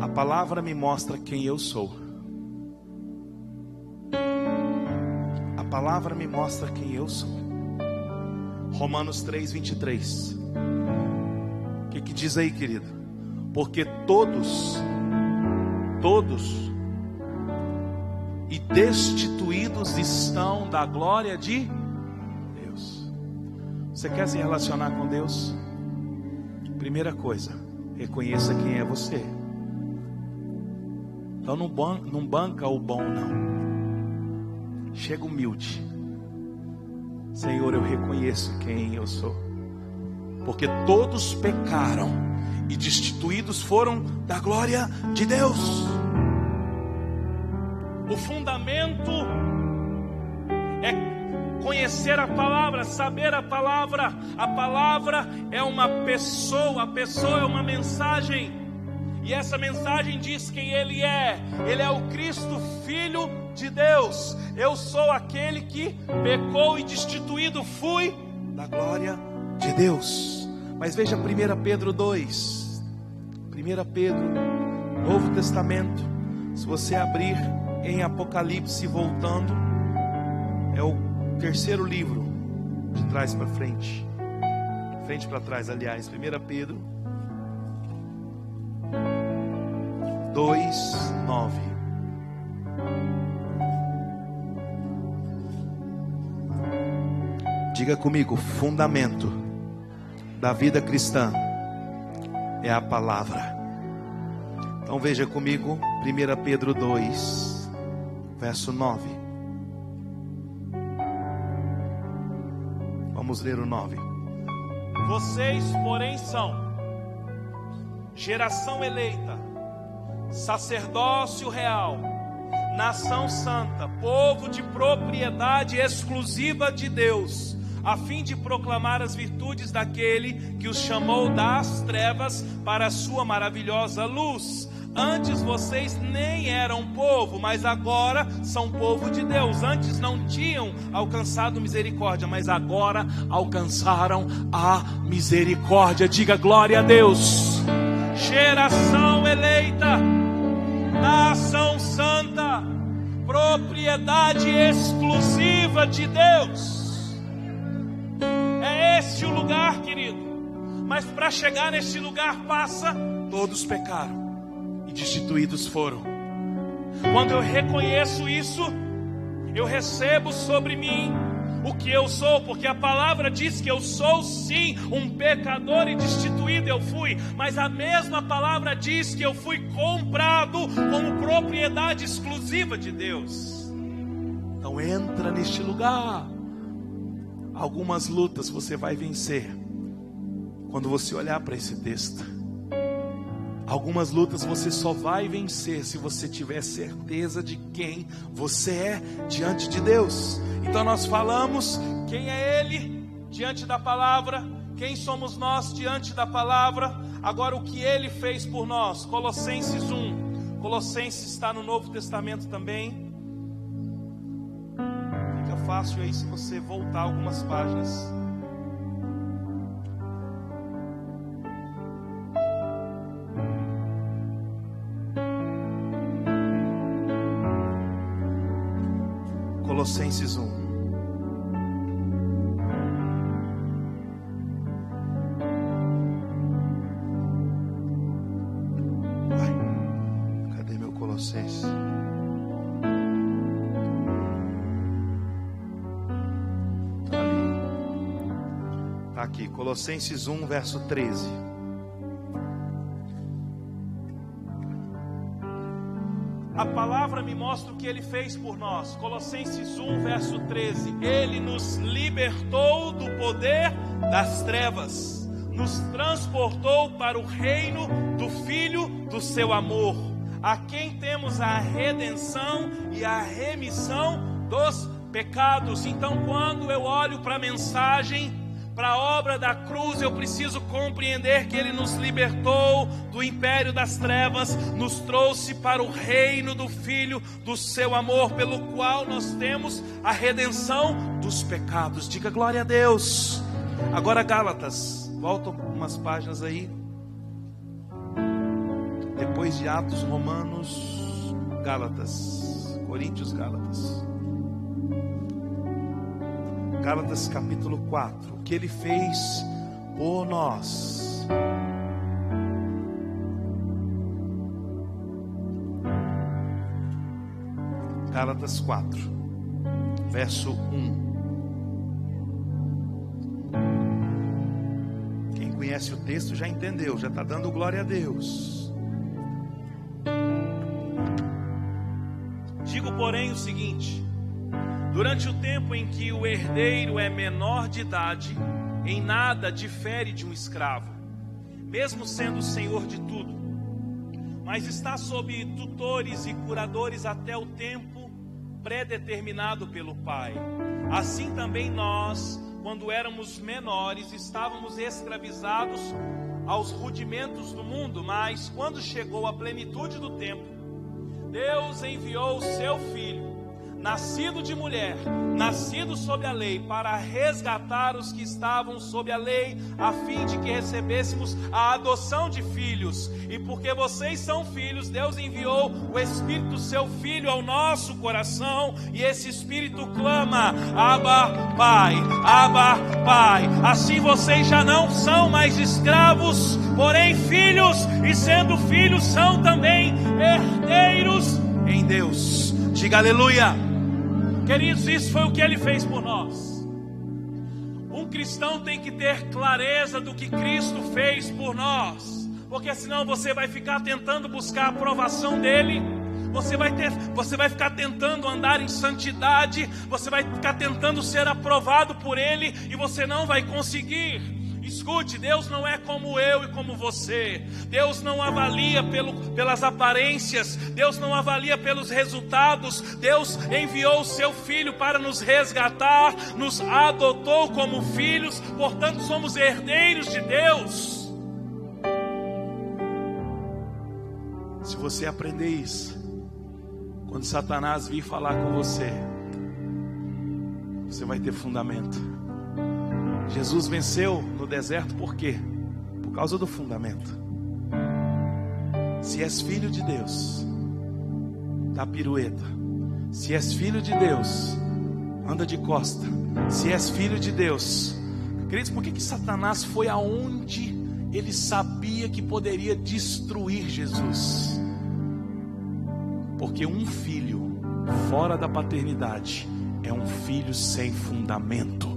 A palavra me mostra quem eu sou. A palavra me mostra quem eu sou. Romanos 3, 23. O que, que diz aí, querido? Porque todos, todos e destituídos estão da glória de Deus. Você quer se relacionar com Deus? Primeira coisa, reconheça quem é você. Então não, ban não banca o bom, não. Chega humilde. Senhor, eu reconheço quem eu sou. Porque todos pecaram e destituídos foram da glória de Deus. O fundamento é conhecer a palavra, saber a palavra. A palavra é uma pessoa, a pessoa é uma mensagem. E essa mensagem diz quem ele é. Ele é o Cristo, filho de Deus. Eu sou aquele que pecou e destituído fui da glória de Deus. Mas veja 1 Pedro 2. 1 Pedro, Novo Testamento. Se você abrir em Apocalipse voltando. É o terceiro livro de trás para frente. Frente para trás, aliás, 1 Pedro 2, 9. Diga comigo, fundamento da vida cristã é a palavra. Então veja comigo, 1 Pedro 2, verso 9. Vamos ler o 9. Vocês, porém, são geração eleita, sacerdócio real, nação santa, povo de propriedade exclusiva de Deus, a fim de proclamar as virtudes daquele que os chamou das trevas para a sua maravilhosa luz Antes vocês nem eram povo, mas agora são povo de Deus. Antes não tinham alcançado misericórdia, mas agora alcançaram a misericórdia. Diga glória a Deus. Geração eleita, nação santa, propriedade exclusiva de Deus. É este o lugar, querido. Mas para chegar nesse lugar passa, todos pecaram destituídos foram. Quando eu reconheço isso, eu recebo sobre mim o que eu sou, porque a palavra diz que eu sou sim um pecador e destituído eu fui, mas a mesma palavra diz que eu fui comprado como propriedade exclusiva de Deus. Então entra neste lugar. Algumas lutas você vai vencer quando você olhar para esse texto. Algumas lutas você só vai vencer se você tiver certeza de quem você é diante de Deus. Então nós falamos quem é Ele diante da palavra, quem somos nós diante da palavra, agora o que Ele fez por nós. Colossenses 1. Colossenses está no Novo Testamento também. Fica fácil aí se você voltar algumas páginas. Colossenses 1. Vai. Cadê meu Colossenses? Tá ali. Tá aqui, Colossenses 1, verso 13. Me mostra o que ele fez por nós. Colossenses 1, verso 13. Ele nos libertou do poder das trevas, nos transportou para o reino do Filho do seu amor, a quem temos a redenção e a remissão dos pecados. Então, quando eu olho para a mensagem, para a obra da cruz, eu preciso compreender que Ele nos libertou do império das trevas, nos trouxe para o reino do Filho do Seu amor, pelo qual nós temos a redenção dos pecados. Diga glória a Deus. Agora, Gálatas, volta umas páginas aí. Depois de Atos Romanos, Gálatas, Coríntios, Gálatas. Gálatas capítulo 4. O que ele fez por nós. Gálatas 4, verso 1. Quem conhece o texto já entendeu, já está dando glória a Deus. Digo, porém, o seguinte: Durante o tempo em que o herdeiro é menor de idade, em nada difere de um escravo, mesmo sendo senhor de tudo, mas está sob tutores e curadores até o tempo predeterminado pelo Pai. Assim também nós, quando éramos menores, estávamos escravizados aos rudimentos do mundo, mas quando chegou a plenitude do tempo, Deus enviou o seu filho nascido de mulher, nascido sob a lei, para resgatar os que estavam sob a lei, a fim de que recebêssemos a adoção de filhos. E porque vocês são filhos, Deus enviou o Espírito seu Filho ao nosso coração, e esse Espírito clama: Abba, Pai, Abba, Pai. Assim vocês já não são mais escravos, porém filhos, e sendo filhos, são também herdeiros em Deus. Diga aleluia. Queridos, isso foi o que ele fez por nós. Um cristão tem que ter clareza do que Cristo fez por nós, porque senão você vai ficar tentando buscar a aprovação dele. Você vai, ter, você vai ficar tentando andar em santidade, você vai ficar tentando ser aprovado por Ele e você não vai conseguir. Escute, Deus não é como eu e como você. Deus não avalia pelo, pelas aparências, Deus não avalia pelos resultados. Deus enviou o seu filho para nos resgatar, nos adotou como filhos, portanto somos herdeiros de Deus. Se você aprender isso, quando Satanás vir falar com você, você vai ter fundamento. Jesus venceu no deserto por quê? Por causa do fundamento. Se és filho de Deus, dá pirueta. Se és filho de Deus, anda de costa. Se és filho de Deus, queridos, por que, que Satanás foi aonde ele sabia que poderia destruir Jesus? Porque um filho fora da paternidade é um filho sem fundamento.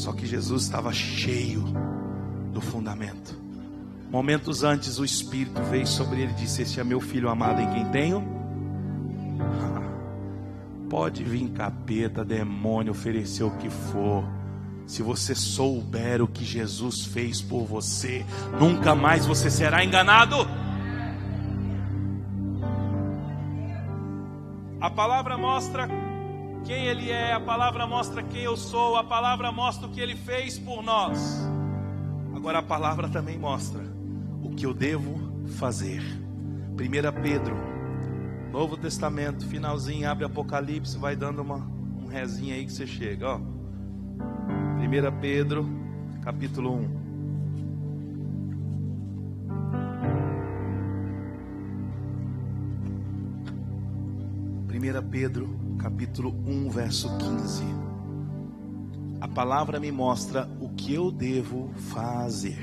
Só que Jesus estava cheio do fundamento. Momentos antes, o Espírito veio sobre ele e disse: Este é meu filho amado em quem tenho. Pode vir capeta, demônio, oferecer o que for. Se você souber o que Jesus fez por você, nunca mais você será enganado. A palavra mostra quem Ele é, a palavra mostra quem eu sou, a palavra mostra o que Ele fez por nós. Agora a palavra também mostra o que eu devo fazer. 1 Pedro, Novo Testamento, finalzinho, abre Apocalipse, vai dando uma, um rezinho aí que você chega, ó. 1 Pedro, capítulo 1. Primeira Pedro, capítulo 1, verso 15. A palavra me mostra o que eu devo fazer.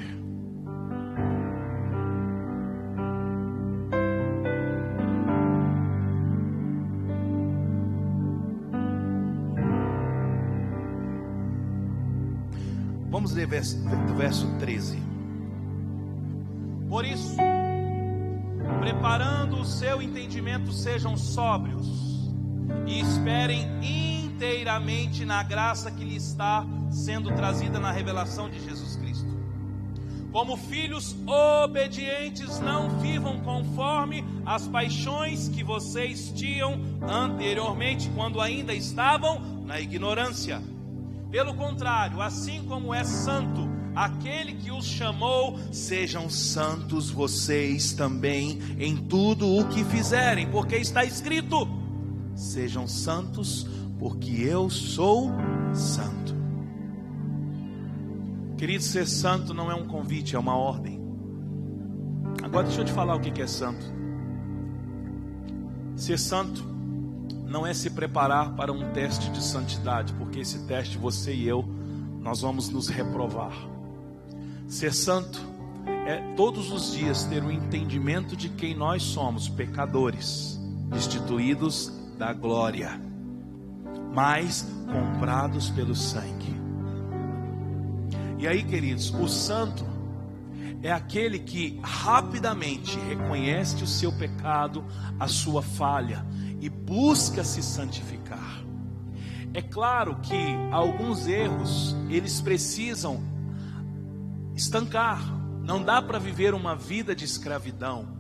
Vamos ler verso, verso 13. Por isso, preparando o seu entendimento, sejam sóbrios e esperem inteiramente na graça que lhe está sendo trazida na revelação de Jesus Cristo. Como filhos obedientes, não vivam conforme as paixões que vocês tinham anteriormente, quando ainda estavam na ignorância pelo contrário, assim como é santo aquele que os chamou, sejam santos vocês também em tudo o que fizerem, porque está escrito: sejam santos, porque eu sou santo. Querido, ser santo não é um convite, é uma ordem. Agora deixa eu te falar o que é santo. Ser santo não é se preparar para um teste de santidade, porque esse teste você e eu nós vamos nos reprovar. Ser santo é todos os dias ter o um entendimento de quem nós somos, pecadores, destituídos da glória, mas comprados pelo sangue. E aí, queridos, o santo é aquele que rapidamente reconhece o seu pecado, a sua falha e busca se santificar. É claro que alguns erros eles precisam estancar. Não dá para viver uma vida de escravidão.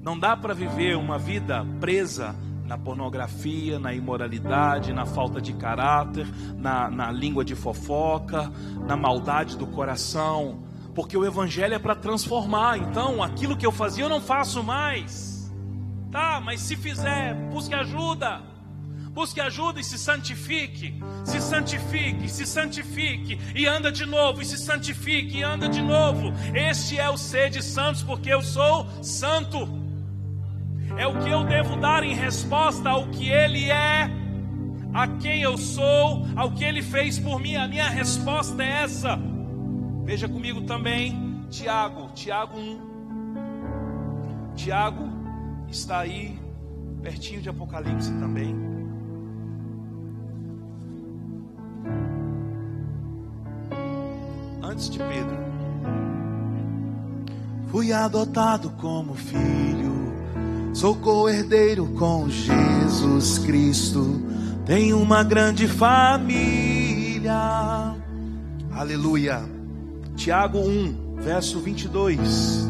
Não dá para viver uma vida presa na pornografia, na imoralidade, na falta de caráter, na, na língua de fofoca, na maldade do coração, porque o Evangelho é para transformar. Então, aquilo que eu fazia eu não faço mais. Tá, mas se fizer, busque ajuda. Busque ajuda e se santifique. Se santifique, se santifique e anda de novo, e se santifique e anda de novo. Este é o ser de santos, porque eu sou santo. É o que eu devo dar em resposta ao que Ele é, a quem eu sou, ao que Ele fez por mim. A minha resposta é essa. Veja comigo também, Tiago, Tiago 1. Tiago está aí pertinho de Apocalipse também. Antes de Pedro, fui adotado como filho, sou co-herdeiro com Jesus Cristo, tenho uma grande família. Aleluia. Tiago 1, verso 22.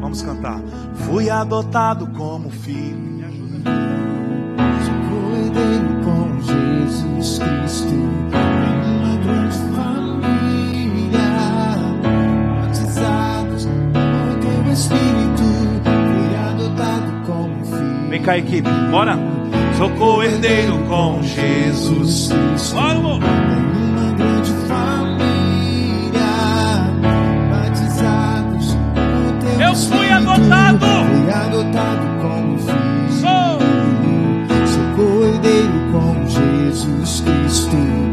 Vamos cantar. Fui adotado como filho. A equipe. Bora. Sou co-herdeiro com Jesus. Bora, amor. Uma grande família, batizados no teu Eu fui adotado. Fui adotado como filho. Sou. Sou cordeiro com Jesus Cristo.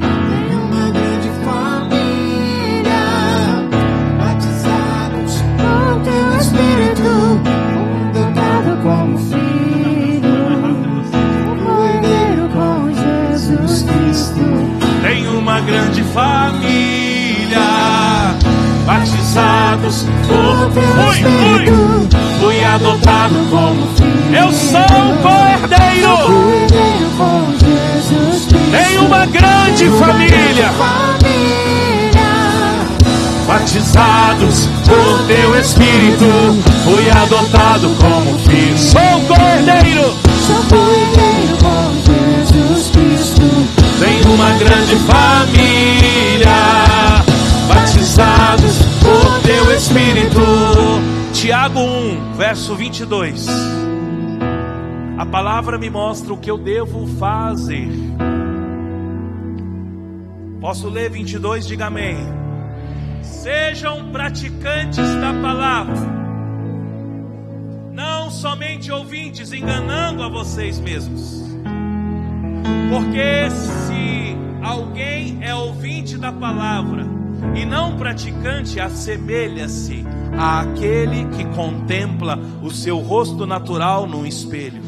Grande família, batizados por teu fui, fui, Espírito. fui adotado como filho. eu sou co-herdeiro. Tenho uma grande família, Família. batizados por teu Espírito, fui adotado como filho. Sou co-herdeiro. Tenho uma grande família, batizados por teu Espírito. Tiago 1, verso 22. A palavra me mostra o que eu devo fazer. Posso ler 22? Diga amém. Sejam praticantes da palavra, não somente ouvintes, enganando a vocês mesmos. Porque alguém é ouvinte da palavra e não praticante, assemelha-se àquele que contempla o seu rosto natural num espelho.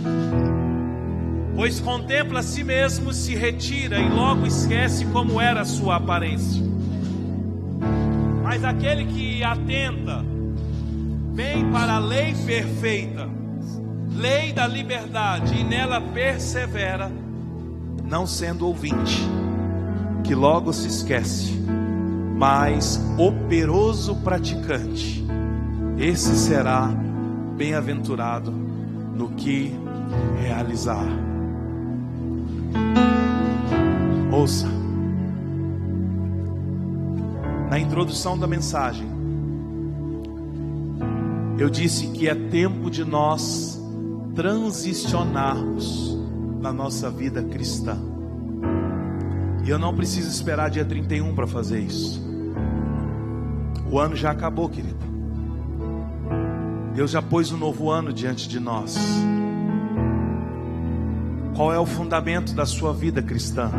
Pois contempla a si mesmo, se retira e logo esquece como era a sua aparência. Mas aquele que atenta, vem para a lei perfeita, lei da liberdade, e nela persevera, não sendo ouvinte, que logo se esquece, mas operoso praticante, esse será bem-aventurado no que realizar. Ouça, na introdução da mensagem, eu disse que é tempo de nós transicionarmos na nossa vida cristã. E eu não preciso esperar dia 31 para fazer isso. O ano já acabou, querido. Deus já pôs um novo ano diante de nós. Qual é o fundamento da sua vida cristã?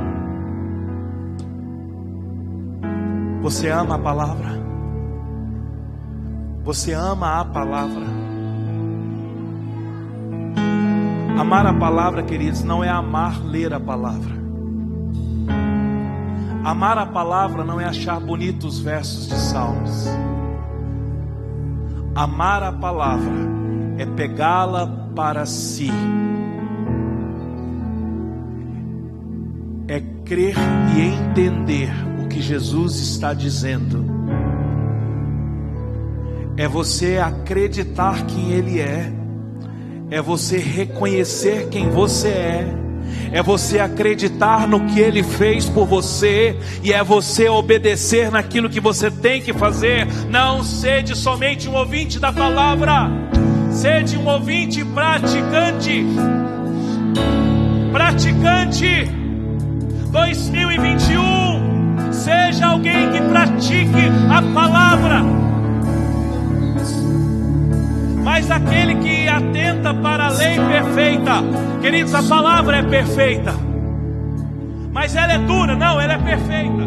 Você ama a palavra? Você ama a palavra? Amar a palavra, queridos, não é amar ler a palavra. Amar a palavra não é achar bonitos versos de salmos. Amar a palavra é pegá-la para si. É crer e entender o que Jesus está dizendo. É você acreditar quem Ele é. É você reconhecer quem você é. É você acreditar no que Ele fez por você. E é você obedecer naquilo que você tem que fazer. Não sede somente um ouvinte da palavra. Sede um ouvinte praticante. Praticante. 2021. Seja alguém que pratique a palavra. Mas aquele que atenta para a lei perfeita, queridos, a palavra é perfeita. Mas ela é dura, não, ela é perfeita.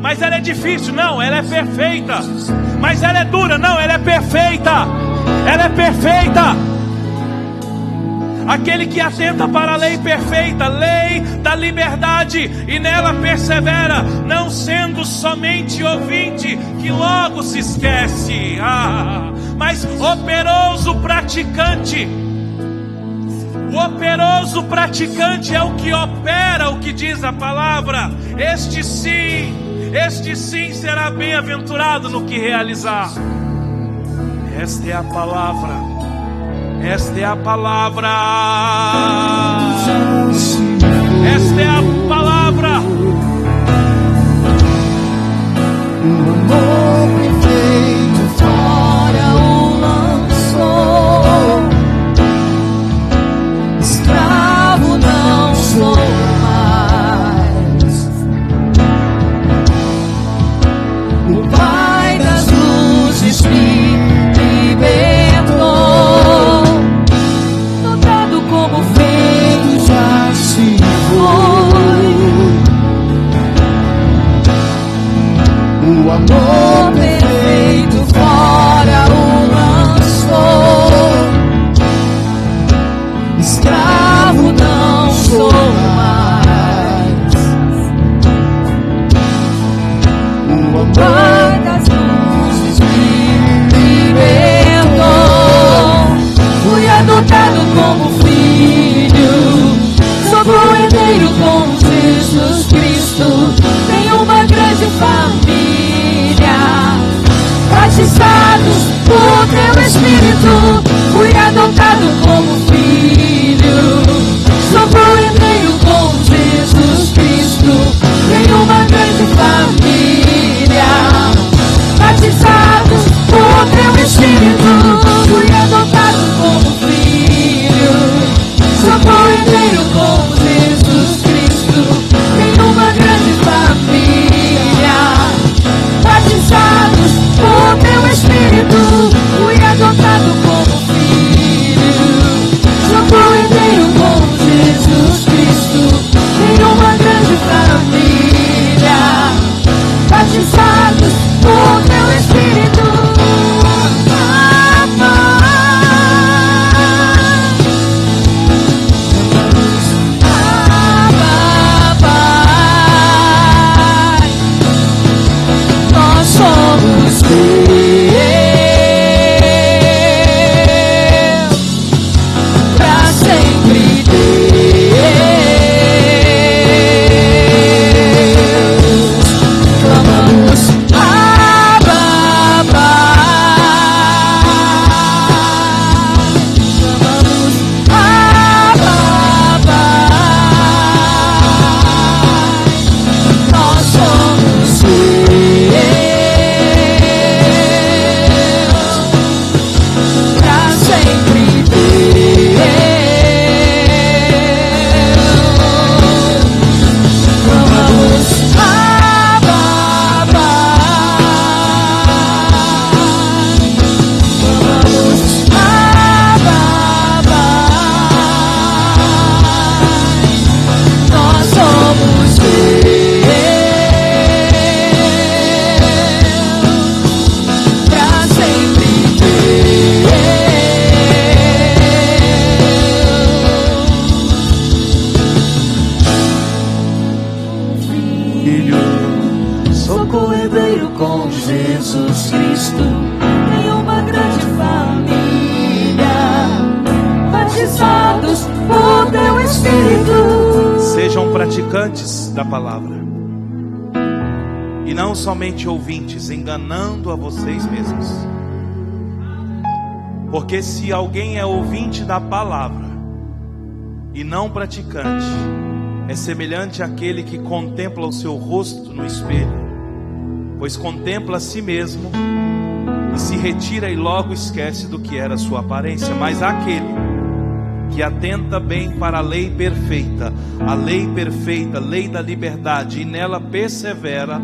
Mas ela é difícil, não, ela é perfeita. Mas ela é dura, não, ela é perfeita. Ela é perfeita. Aquele que atenta para a lei perfeita, lei da liberdade, e nela persevera, não sendo somente ouvinte, que logo se esquece, ah, mas operoso praticante. O operoso praticante é o que opera o que diz a palavra. Este sim, este sim será bem-aventurado no que realizar. Esta é a palavra. Esta é a palavra. Esta é a palavra. amor perfeito, fora o lançou. Escravo não sou mais. O amor praticantes da palavra. E não somente ouvintes, enganando a vocês mesmos. Porque se alguém é ouvinte da palavra e não praticante, é semelhante àquele que contempla o seu rosto no espelho, pois contempla a si mesmo e se retira e logo esquece do que era sua aparência. Mas aquele que atenta bem para a lei perfeita, a lei perfeita, lei da liberdade, e nela persevera,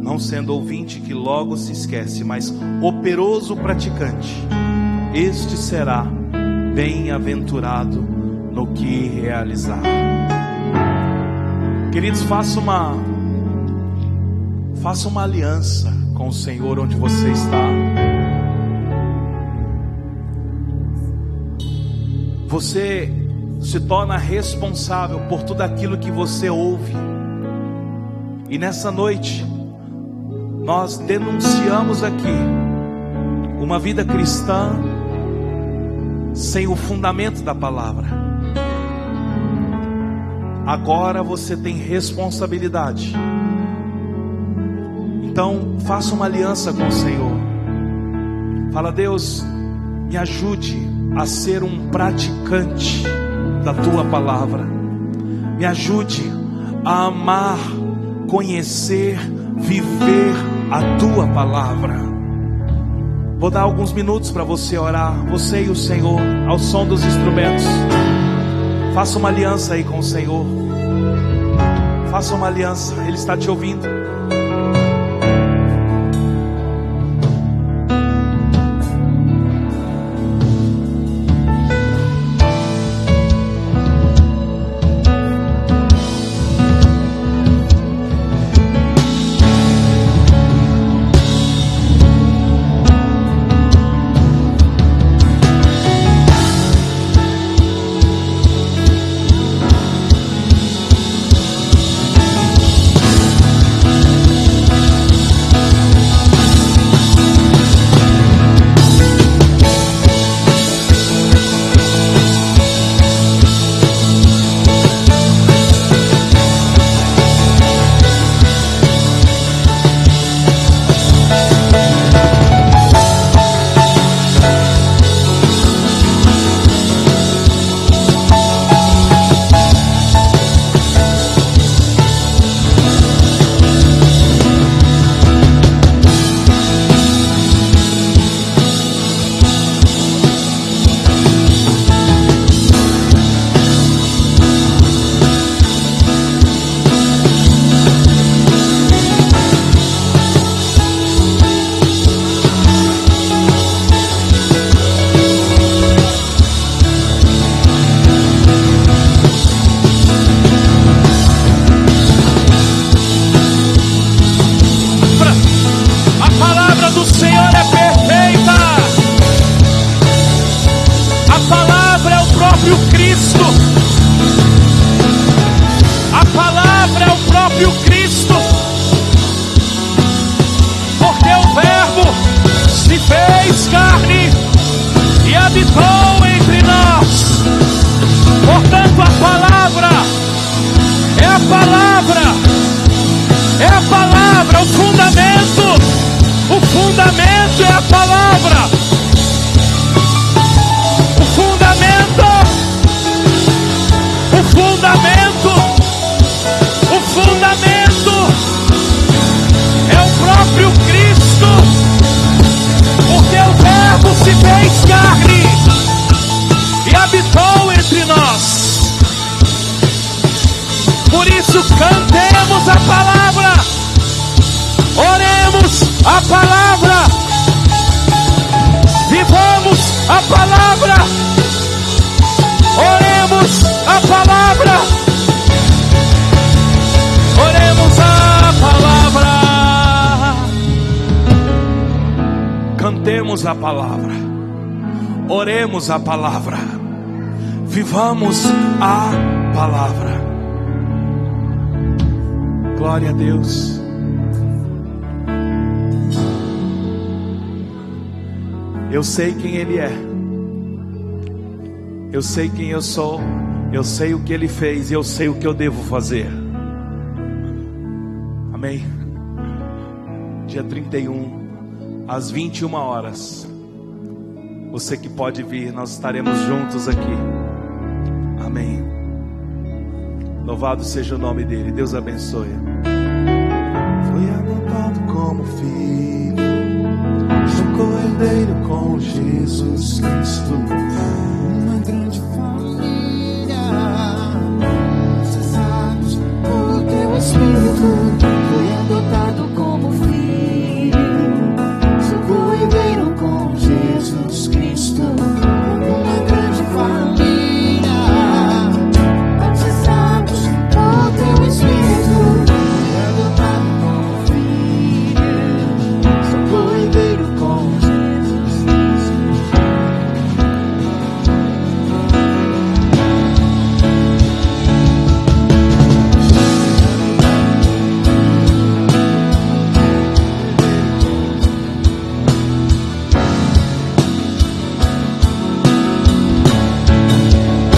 não sendo ouvinte que logo se esquece, mas operoso praticante, este será bem-aventurado no que realizar. Queridos, faça uma faça uma aliança com o Senhor onde você está. Você se torna responsável por tudo aquilo que você ouve. E nessa noite, nós denunciamos aqui uma vida cristã sem o fundamento da palavra. Agora você tem responsabilidade. Então, faça uma aliança com o Senhor. Fala, Deus, me ajude a ser um praticante da tua palavra. Me ajude a amar, conhecer, viver a tua palavra. Vou dar alguns minutos para você orar, você e o Senhor, ao som dos instrumentos. Faça uma aliança aí com o Senhor. Faça uma aliança, Ele está te ouvindo. Próprio Cristo. Porque o Verbo se fez carne e habitou entre nós. Por isso cantemos a palavra, oremos a palavra, cantemos a palavra, oremos a palavra, vivamos a palavra. Glória a Deus. Eu sei quem Ele é. Eu sei quem eu sou. Eu sei o que Ele fez e eu sei o que eu devo fazer. Amém. Dia 31, às 21 horas. Você que pode vir, nós estaremos juntos aqui. Amém. Louvado seja o nome dele. Deus abençoe. Fui adotado como filho, sou cordeiro com Jesus Cristo. Uma grande família, você sabe o teu espírito.